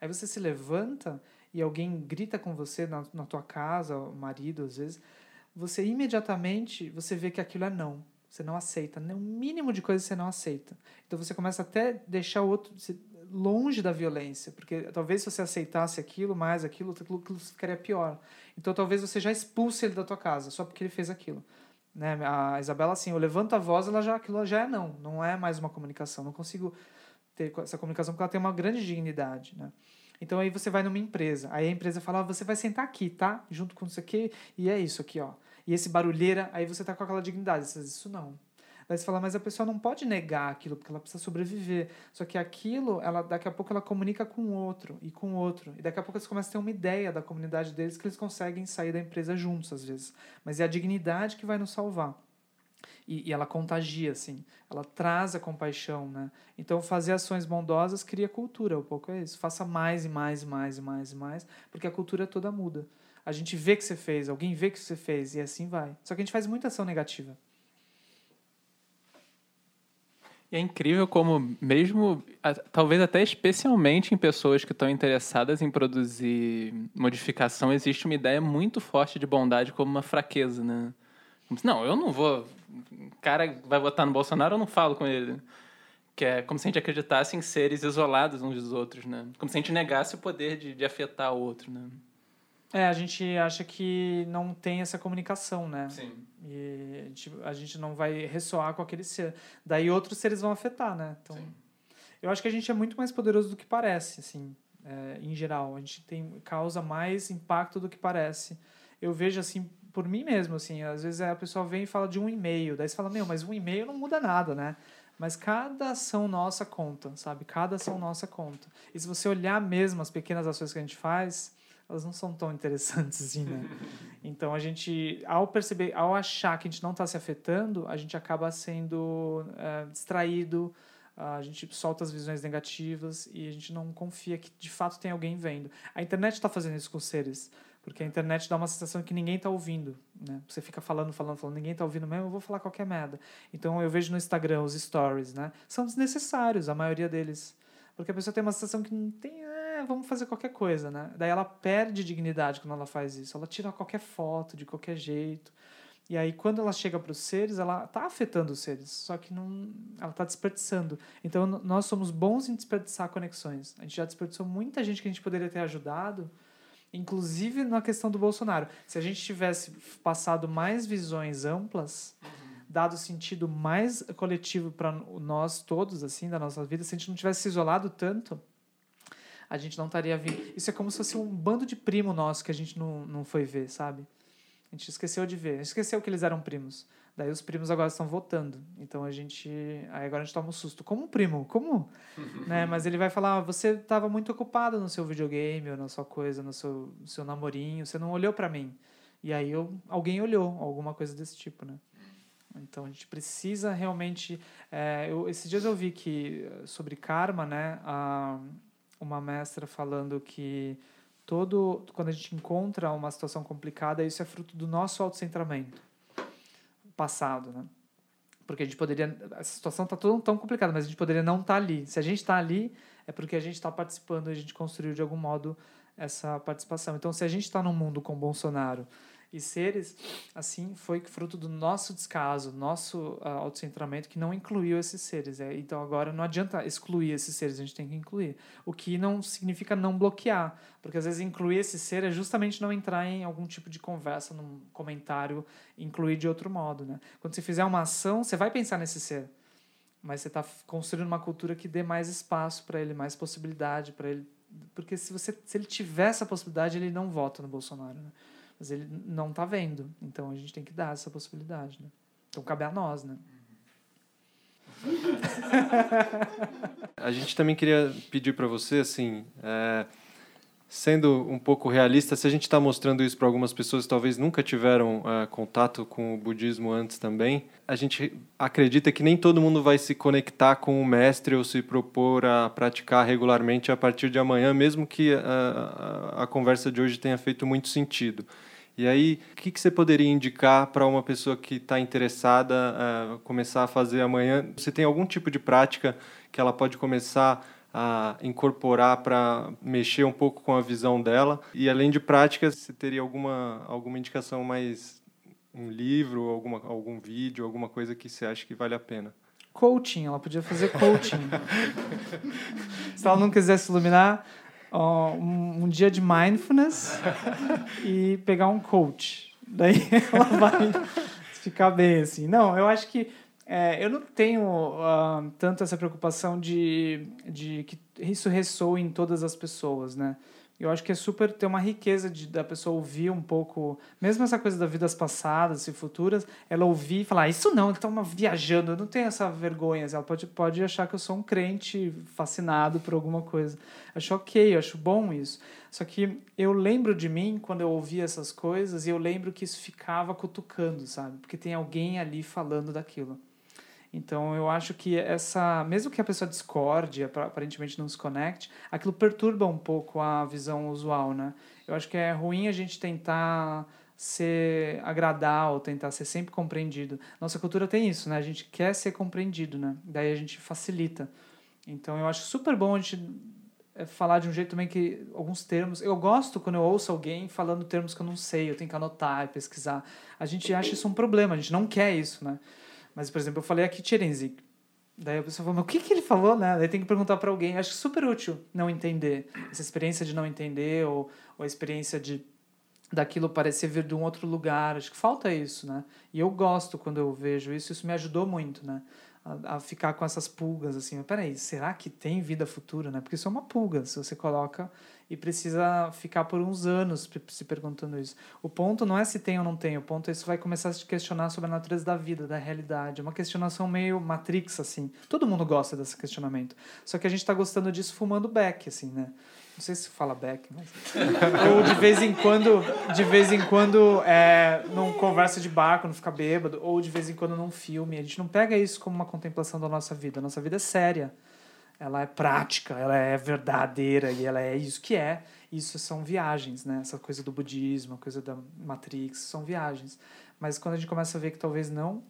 Aí você se levanta e alguém grita com você na, na tua casa, o marido às vezes, você imediatamente você vê que aquilo é não. Você não aceita. O mínimo de coisa você não aceita. Então você começa até deixar o outro longe da violência, porque talvez se você aceitasse aquilo, mais aquilo, aquilo, aquilo ficaria pior. Então talvez você já expulse ele da tua casa, só porque ele fez aquilo. Né? A Isabela, assim, eu levanto a voz, ela já, aquilo já é não. Não é mais uma comunicação. Não consigo ter essa comunicação porque ela tem uma grande dignidade, né? Então aí você vai numa empresa, aí a empresa fala, ah, você vai sentar aqui, tá? Junto com isso aqui, e é isso aqui, ó. E esse barulheira, aí você tá com aquela dignidade, você diz, isso não. Daí você fala, mas a pessoa não pode negar aquilo, porque ela precisa sobreviver. Só que aquilo, ela, daqui a pouco ela comunica com o outro, e com o outro. E daqui a pouco você começa a ter uma ideia da comunidade deles que eles conseguem sair da empresa juntos, às vezes. Mas é a dignidade que vai nos salvar. E, e, ela contagia, assim. Ela traz a compaixão, né? Então, fazer ações bondosas cria cultura. Um pouco é isso. Faça mais e mais e mais e mais e mais, porque a cultura toda muda. A gente vê que você fez, alguém vê que você fez, e assim vai. Só que a gente faz muita ação negativa. E é incrível como, mesmo, talvez até especialmente em pessoas que estão interessadas em produzir modificação, existe uma ideia muito forte de bondade como uma fraqueza, né? Não, eu não vou. O cara vai votar no Bolsonaro, eu não falo com ele. Que é como se a gente acreditasse em seres isolados uns dos outros, né? Como se a gente negasse o poder de, de afetar o outro, né? É, a gente acha que não tem essa comunicação, né? Sim. E a gente, a gente não vai ressoar com aquele ser. Daí outros seres vão afetar, né? Então, Sim. eu acho que a gente é muito mais poderoso do que parece, assim, é, em geral. A gente tem causa mais impacto do que parece. Eu vejo assim por mim mesmo, assim, às vezes a pessoa vem e fala de um e-mail, daí você fala, meu, mas um e-mail não muda nada, né? Mas cada ação nossa conta, sabe? Cada ação nossa conta. E se você olhar mesmo as pequenas ações que a gente faz, elas não são tão interessantes assim, né? Então a gente, ao perceber, ao achar que a gente não está se afetando, a gente acaba sendo é, distraído, a gente solta as visões negativas e a gente não confia que de fato tem alguém vendo. A internet está fazendo isso com os seres, porque a internet dá uma sensação que ninguém está ouvindo, né? Você fica falando, falando, falando, ninguém está ouvindo mesmo, eu vou falar qualquer merda. Então eu vejo no Instagram os stories, né? São desnecessários, a maioria deles. Porque a pessoa tem uma sensação que não tem, é, vamos fazer qualquer coisa, né? Daí ela perde dignidade quando ela faz isso. Ela tira qualquer foto, de qualquer jeito. E aí, quando ela chega para os seres, ela está afetando os seres, só que não, ela está desperdiçando. Então, nós somos bons em desperdiçar conexões. A gente já desperdiçou muita gente que a gente poderia ter ajudado, inclusive na questão do Bolsonaro. Se a gente tivesse passado mais visões amplas, dado sentido mais coletivo para nós todos, assim, da nossa vida, se a gente não tivesse se isolado tanto, a gente não estaria vindo. Isso é como se fosse um bando de primo nosso que a gente não, não foi ver, sabe? A gente esqueceu de ver. A gente esqueceu que eles eram primos. Daí os primos agora estão votando. Então a gente. Aí agora a gente toma um susto. Como primo? Como? né? Mas ele vai falar: "Ah, você estava muito ocupado no seu videogame ou na sua coisa, no seu, no seu namorinho, você não olhou para mim. E aí eu, alguém olhou, alguma coisa desse tipo, né? Então a gente precisa realmente. é, eu, esses dias eu vi que eh, sobre karma, né? A, uma mestra falando que todo quando a gente encontra uma situação complicada, isso é fruto do nosso autocentramento passado, né? Porque a gente poderia. Essa situação está tão, tão complicada, mas a gente poderia não estar ali. Se a gente está ali, é porque a gente está participando e a gente construiu de algum modo essa participação. Então, se a gente está num mundo com Bolsonaro e seres, assim, foi fruto do nosso descaso, nosso uh, autocentramento que não incluiu esses seres. É, então, agora não adianta excluir esses seres, a gente tem que incluir. O que não significa não bloquear, porque às vezes incluir esse ser é justamente não entrar em algum tipo de conversa, num comentário, incluir de outro modo. Né? Quando você fizer uma ação, você vai pensar nesse ser, mas você está construindo uma cultura que dê mais espaço para ele, mais possibilidade para ele. Porque se, você, se ele tiver essa possibilidade, ele não vota no Bolsonaro. Né? Mas ele não está vendo. Então a gente tem que dar essa possibilidade. Né? Então cabe a nós. Né? A gente também queria pedir para você, assim, é, sendo um pouco realista, se a gente está mostrando isso para algumas pessoas que talvez nunca tiveram é, contato com o budismo antes também, a gente acredita que nem todo mundo vai se conectar com o mestre ou se propor a praticar regularmente a partir de amanhã, mesmo que a, a, a conversa de hoje tenha feito muito sentido. E aí, o que, que você poderia indicar para uma pessoa que está interessada a começar a fazer amanhã? Você tem algum tipo de prática que ela pode começar a incorporar para mexer um pouco com a visão dela? E além de práticas, você teria alguma, alguma indicação mais um livro, alguma, algum vídeo, alguma coisa que você acha que vale a pena? Coaching, ela podia fazer coaching. Se ela não quisesse iluminar, um, um dia de mindfulness e pegar um coach. Daí ela vai ficar bem assim. Não, eu acho que é, eu não tenho uh, tanto essa preocupação de, de que isso ressoe em todas as pessoas, né? Eu acho que é super ter uma riqueza de, da pessoa ouvir um pouco, mesmo essa coisa das vidas passadas e futuras, ela ouvir e falar, isso não, então viajando, eu não tenho essa vergonha. Ela pode, pode achar que eu sou um crente fascinado por alguma coisa. Acho ok, eu acho bom isso. Só que eu lembro de mim quando eu ouvia essas coisas e eu lembro que isso ficava cutucando, sabe? Porque tem alguém ali falando daquilo. Então eu acho que essa, mesmo que a pessoa discorde, aparentemente não se conecte, aquilo perturba um pouco a visão usual, né? Eu acho que é ruim a gente tentar ser agradar ou tentar ser sempre compreendido. Nossa cultura tem isso, né? A gente quer ser compreendido, né? Daí a gente facilita. Então eu acho super bom a gente falar de um jeito também que alguns termos. Eu gosto quando eu ouço alguém falando termos que eu não sei, eu tenho que anotar e pesquisar. A gente acha isso um problema, a gente não quer isso, né? Mas, por exemplo, eu falei aqui Tcherenzik. Daí a pessoa falou, mas o que, que ele falou, né? Daí tem que perguntar para alguém. Acho super útil não entender. Essa experiência de não entender ou, ou a experiência de daquilo parecer vir de um outro lugar. Acho que falta isso, né? E eu gosto quando eu vejo isso, isso me ajudou muito, né? A, ficar com essas pulgas, assim, peraí, será que tem vida futura, né? Porque isso é uma pulga, se você coloca e precisa ficar por uns anos se perguntando isso. O ponto não é se tem ou não tem, o ponto é isso vai começar a se questionar sobre a natureza da vida, da realidade. É uma questionação meio Matrix, assim. Todo mundo gosta desse questionamento. Só que a gente está gostando disso fumando back, assim, né? Não sei se fala back, mas... ou de vez em quando, de vez em quando, é, num conversa de bar, quando fica bêbado, ou de vez em quando num filme. A gente não pega isso como uma contemplação da nossa vida. A nossa vida é séria ela é prática, ela é verdadeira e ela é isso que é. Isso são viagens, né? Essa coisa do budismo, a coisa da Matrix, são viagens. Mas quando a gente começa a ver que talvez não,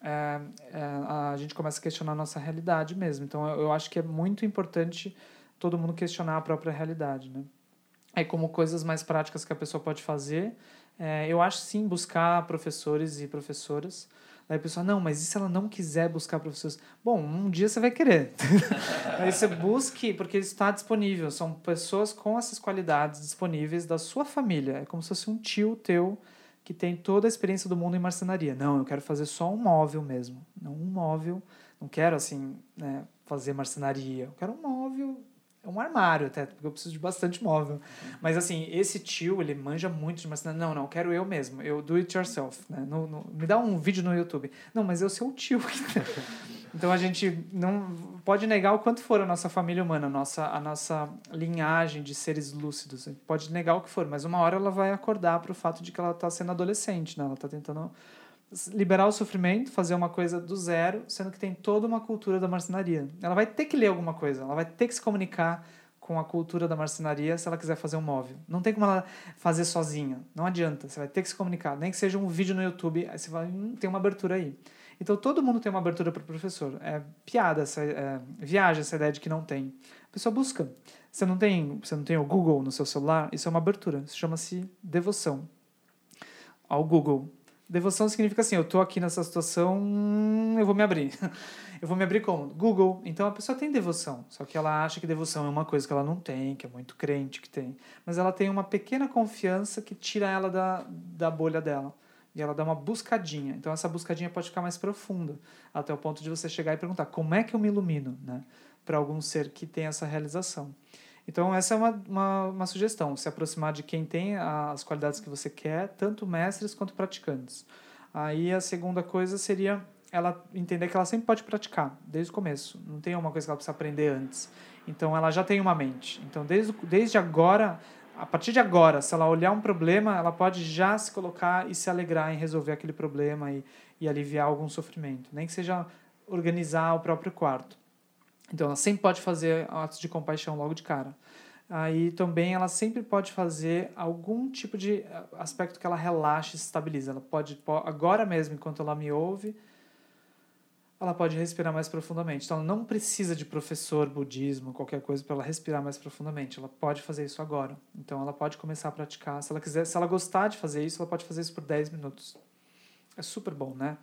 é, é, a gente começa a questionar a nossa realidade mesmo. Então eu, eu acho que é muito importante todo mundo questionar a própria realidade, né? É como coisas mais práticas que a pessoa pode fazer. É, eu acho sim buscar professores e professoras Aí a pessoa, não, mas e se ela não quiser buscar professores? Bom, um dia você vai querer. Aí você busque, porque está disponível. São pessoas com essas qualidades disponíveis da sua família. É como se fosse um tio teu que tem toda a experiência do mundo em marcenaria. Não, eu quero fazer só um móvel mesmo. Não um móvel. Não quero, assim, né, fazer marcenaria. Eu quero um móvel é um armário até, porque eu preciso de bastante móvel. Mas assim, esse tio, ele manja muito de marcenaria. Não, não, quero eu mesmo. Eu do it yourself, né? No, no, me dá um vídeo no YouTube. Não, mas eu sou o tio. então a gente não pode negar o quanto for a nossa família humana, a nossa, a nossa linhagem de seres lúcidos. Pode negar o que for, mas uma hora ela vai acordar para o fato de que ela está sendo adolescente, né? Ela está tentando liberar o sofrimento, fazer uma coisa do zero, sendo que tem toda uma cultura da marcenaria. Ela vai ter que ler alguma coisa, ela vai ter que se comunicar com a cultura da marcenaria se ela quiser fazer um móvel. Não tem como ela fazer sozinha, não adianta, você vai ter que se comunicar, nem que seja um vídeo no YouTube, aí você vai hum, tem uma abertura aí. Então todo mundo tem uma abertura para o professor. É piada essa é, viagem essa ideia de que não tem. A pessoa busca. Você não tem, você não tem o Google no seu celular, isso é uma abertura. Isso chama-se devoção ao Google Devoção significa assim, eu estou aqui nessa situação, eu vou me abrir. eu vou me abrir como? Google. Então a pessoa tem devoção, só que ela acha que devoção é uma coisa que ela não tem, que é muito crente que tem. Mas ela tem uma pequena confiança que tira ela da, da bolha dela. E ela dá uma buscadinha. Então essa buscadinha pode ficar mais profunda, até o ponto de você chegar e perguntar: como é que eu me ilumino? Né? Para algum ser que tem essa realização. Então, essa é uma, uma, uma, sugestão: se aproximar de quem tem as qualidades que você quer, tanto mestres quanto praticantes. Aí, a segunda coisa seria ela entender que ela sempre pode praticar, desde o começo. Não tem uma coisa que ela precisa aprender antes. Então, ela já tem uma mente. Então, desde, desde agora, a partir de agora, se ela olhar um problema, ela pode já se colocar e se alegrar em resolver aquele problema e, e aliviar algum sofrimento. Nem que seja organizar o próprio quarto. Então, ela sempre pode fazer atos de compaixão logo de cara. Aí também ela sempre pode fazer algum tipo de eh, aspecto que ela relaxe e se estabilize. Ela pode, agora mesmo, enquanto ela me ouve, ela pode respirar mais profundamente. Então, ela não precisa de professor budismo, qualquer coisa, para ela respirar mais profundamente. Ela pode fazer isso agora. Então, ela pode começar a praticar. Se ela quiser, se ela gostar de fazer isso, ela pode fazer isso por 10 minutos. É super bom, né?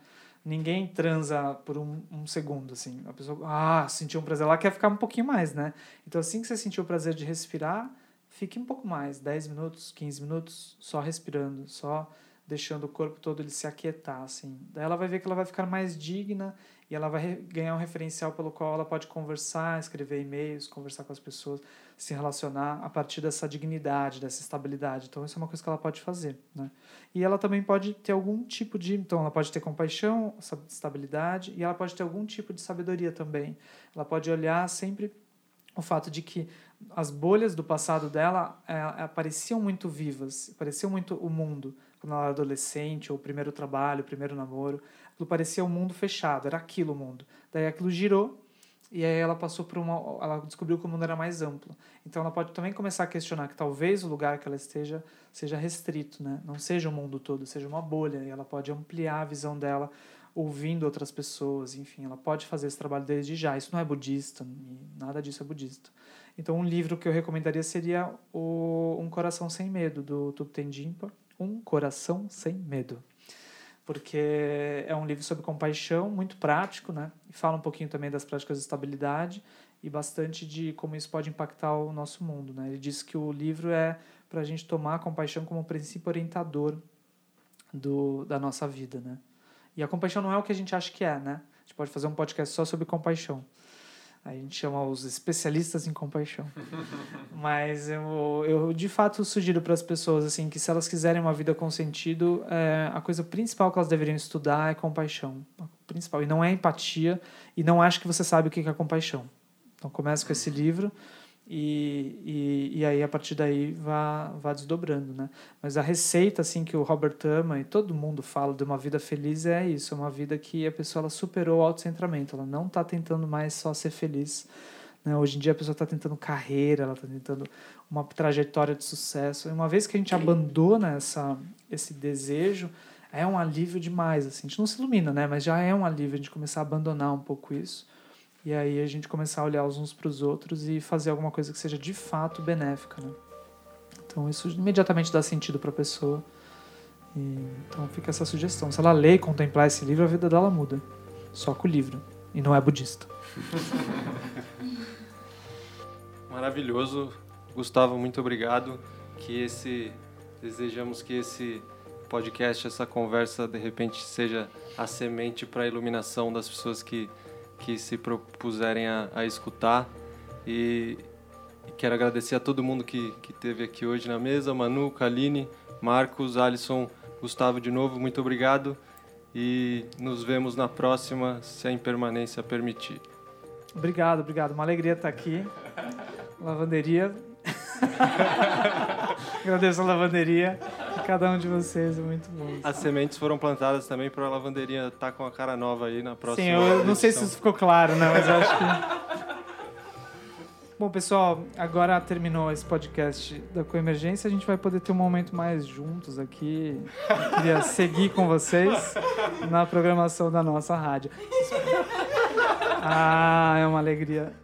Ninguém transa por um, um, segundo, assim. A pessoa, ah, sentiu um prazer, ela quer ficar um pouquinho mais, né? Então, assim que você sentiu o prazer de respirar, fique um pouco mais, 10 minutos, 15 minutos, só respirando, só deixando o corpo todo ele se aquietar, assim. Daí ela vai ver que ela vai ficar mais digna e ela vai ganhar um referencial pelo qual ela pode conversar, escrever e-mails, conversar com as pessoas, se relacionar a partir dessa dignidade, dessa estabilidade. Então, isso é uma coisa que ela pode fazer, né? E ela também pode ter algum tipo de. Então, ela pode ter compaixão, estabilidade, e ela pode ter algum tipo de sabedoria também. Ela pode olhar sempre o fato de que as bolhas do passado dela é, é, muito vivas, pareciam muito o mundo quando ela era adolescente, ou o primeiro trabalho, o primeiro namoro. Aquilo parecia um mundo fechado, era aquilo o mundo. Daí aquilo girou e aí ela passou por uma. Ela descobriu que o mundo era mais amplo. Então ela pode também começar a questionar que talvez o lugar que ela esteja seja restrito, né? Não seja o mundo todo, seja uma bolha. E ela pode ampliar a visão dela ouvindo outras pessoas, enfim, ela pode fazer esse trabalho desde já. Isso não é budista, nada disso é budista. Então, um livro que eu recomendaria seria o Um Coração Sem Medo, do Thupten Jinpa. Um Coração Sem Medo porque é um livro sobre compaixão, muito prático, né? E fala um pouquinho também das práticas de estabilidade e bastante de como isso pode impactar o nosso mundo, né? Ele diz que o livro é para a gente tomar a compaixão como princípio orientador do, da nossa vida, né? E a compaixão não é o que a gente acha que é, né? A gente pode fazer um podcast só sobre compaixão. A gente chama os especialistas em compaixão. Mas eu, eu de fato sugiro para as pessoas assim que se elas quiserem uma vida com sentido, é, a coisa principal que elas deveriam estudar é compaixão. Principal. E não é empatia. E não acho que você sabe o que é compaixão. Então comece com esse livro e, e, e aí a partir daí vá, vá desdobrando, né? Mas a receita assim que o Robert ama e todo mundo fala de uma vida feliz é isso, é uma vida que a pessoa ela superou o autocentramento, ela não está tentando mais só ser feliz. Né? Hoje em dia a pessoa está tentando carreira, ela está tentando uma trajetória de sucesso. E uma vez que a gente abandona essa, esse desejo, é um alívio demais. Assim. A gente não se ilumina, né? mas já é um alívio a gente começar a abandonar um pouco isso e aí a gente começar a olhar uns para os outros e fazer alguma coisa que seja de fato benéfica, né? Então isso imediatamente dá sentido para a pessoa. E, então fica essa sugestão. Se ela ler e contemplar esse livro, a vida dela muda. Só com o livro. E não é budista. Maravilhoso. Gustavo, muito obrigado. Que esse desejamos que esse podcast, essa conversa de repente seja a semente para a iluminação das pessoas que que se propuserem a, a escutar. E, e, quero agradecer a todo mundo que, que esteve aqui hoje na mesa: Manu, Kaline, Marcos, Alisson, Gustavo de novo, muito obrigado. E nos vemos na próxima, se a impermanência permitir. Obrigado, obrigado. Uma alegria estar aqui. Lavanderia. Agradeço a lavanderia cada um de vocês, é muito bom. As sementes foram plantadas também para a lavanderia estar tá com a cara nova aí na próxima. Sim, eu não sei se isso ficou claro, né? Mas acho que. Bom, pessoal, agora terminou esse podcast da Coemergência. A gente vai poder ter um momento mais juntos aqui. Eu queria seguir com vocês na programação da nossa rádio. Ah, é uma alegria.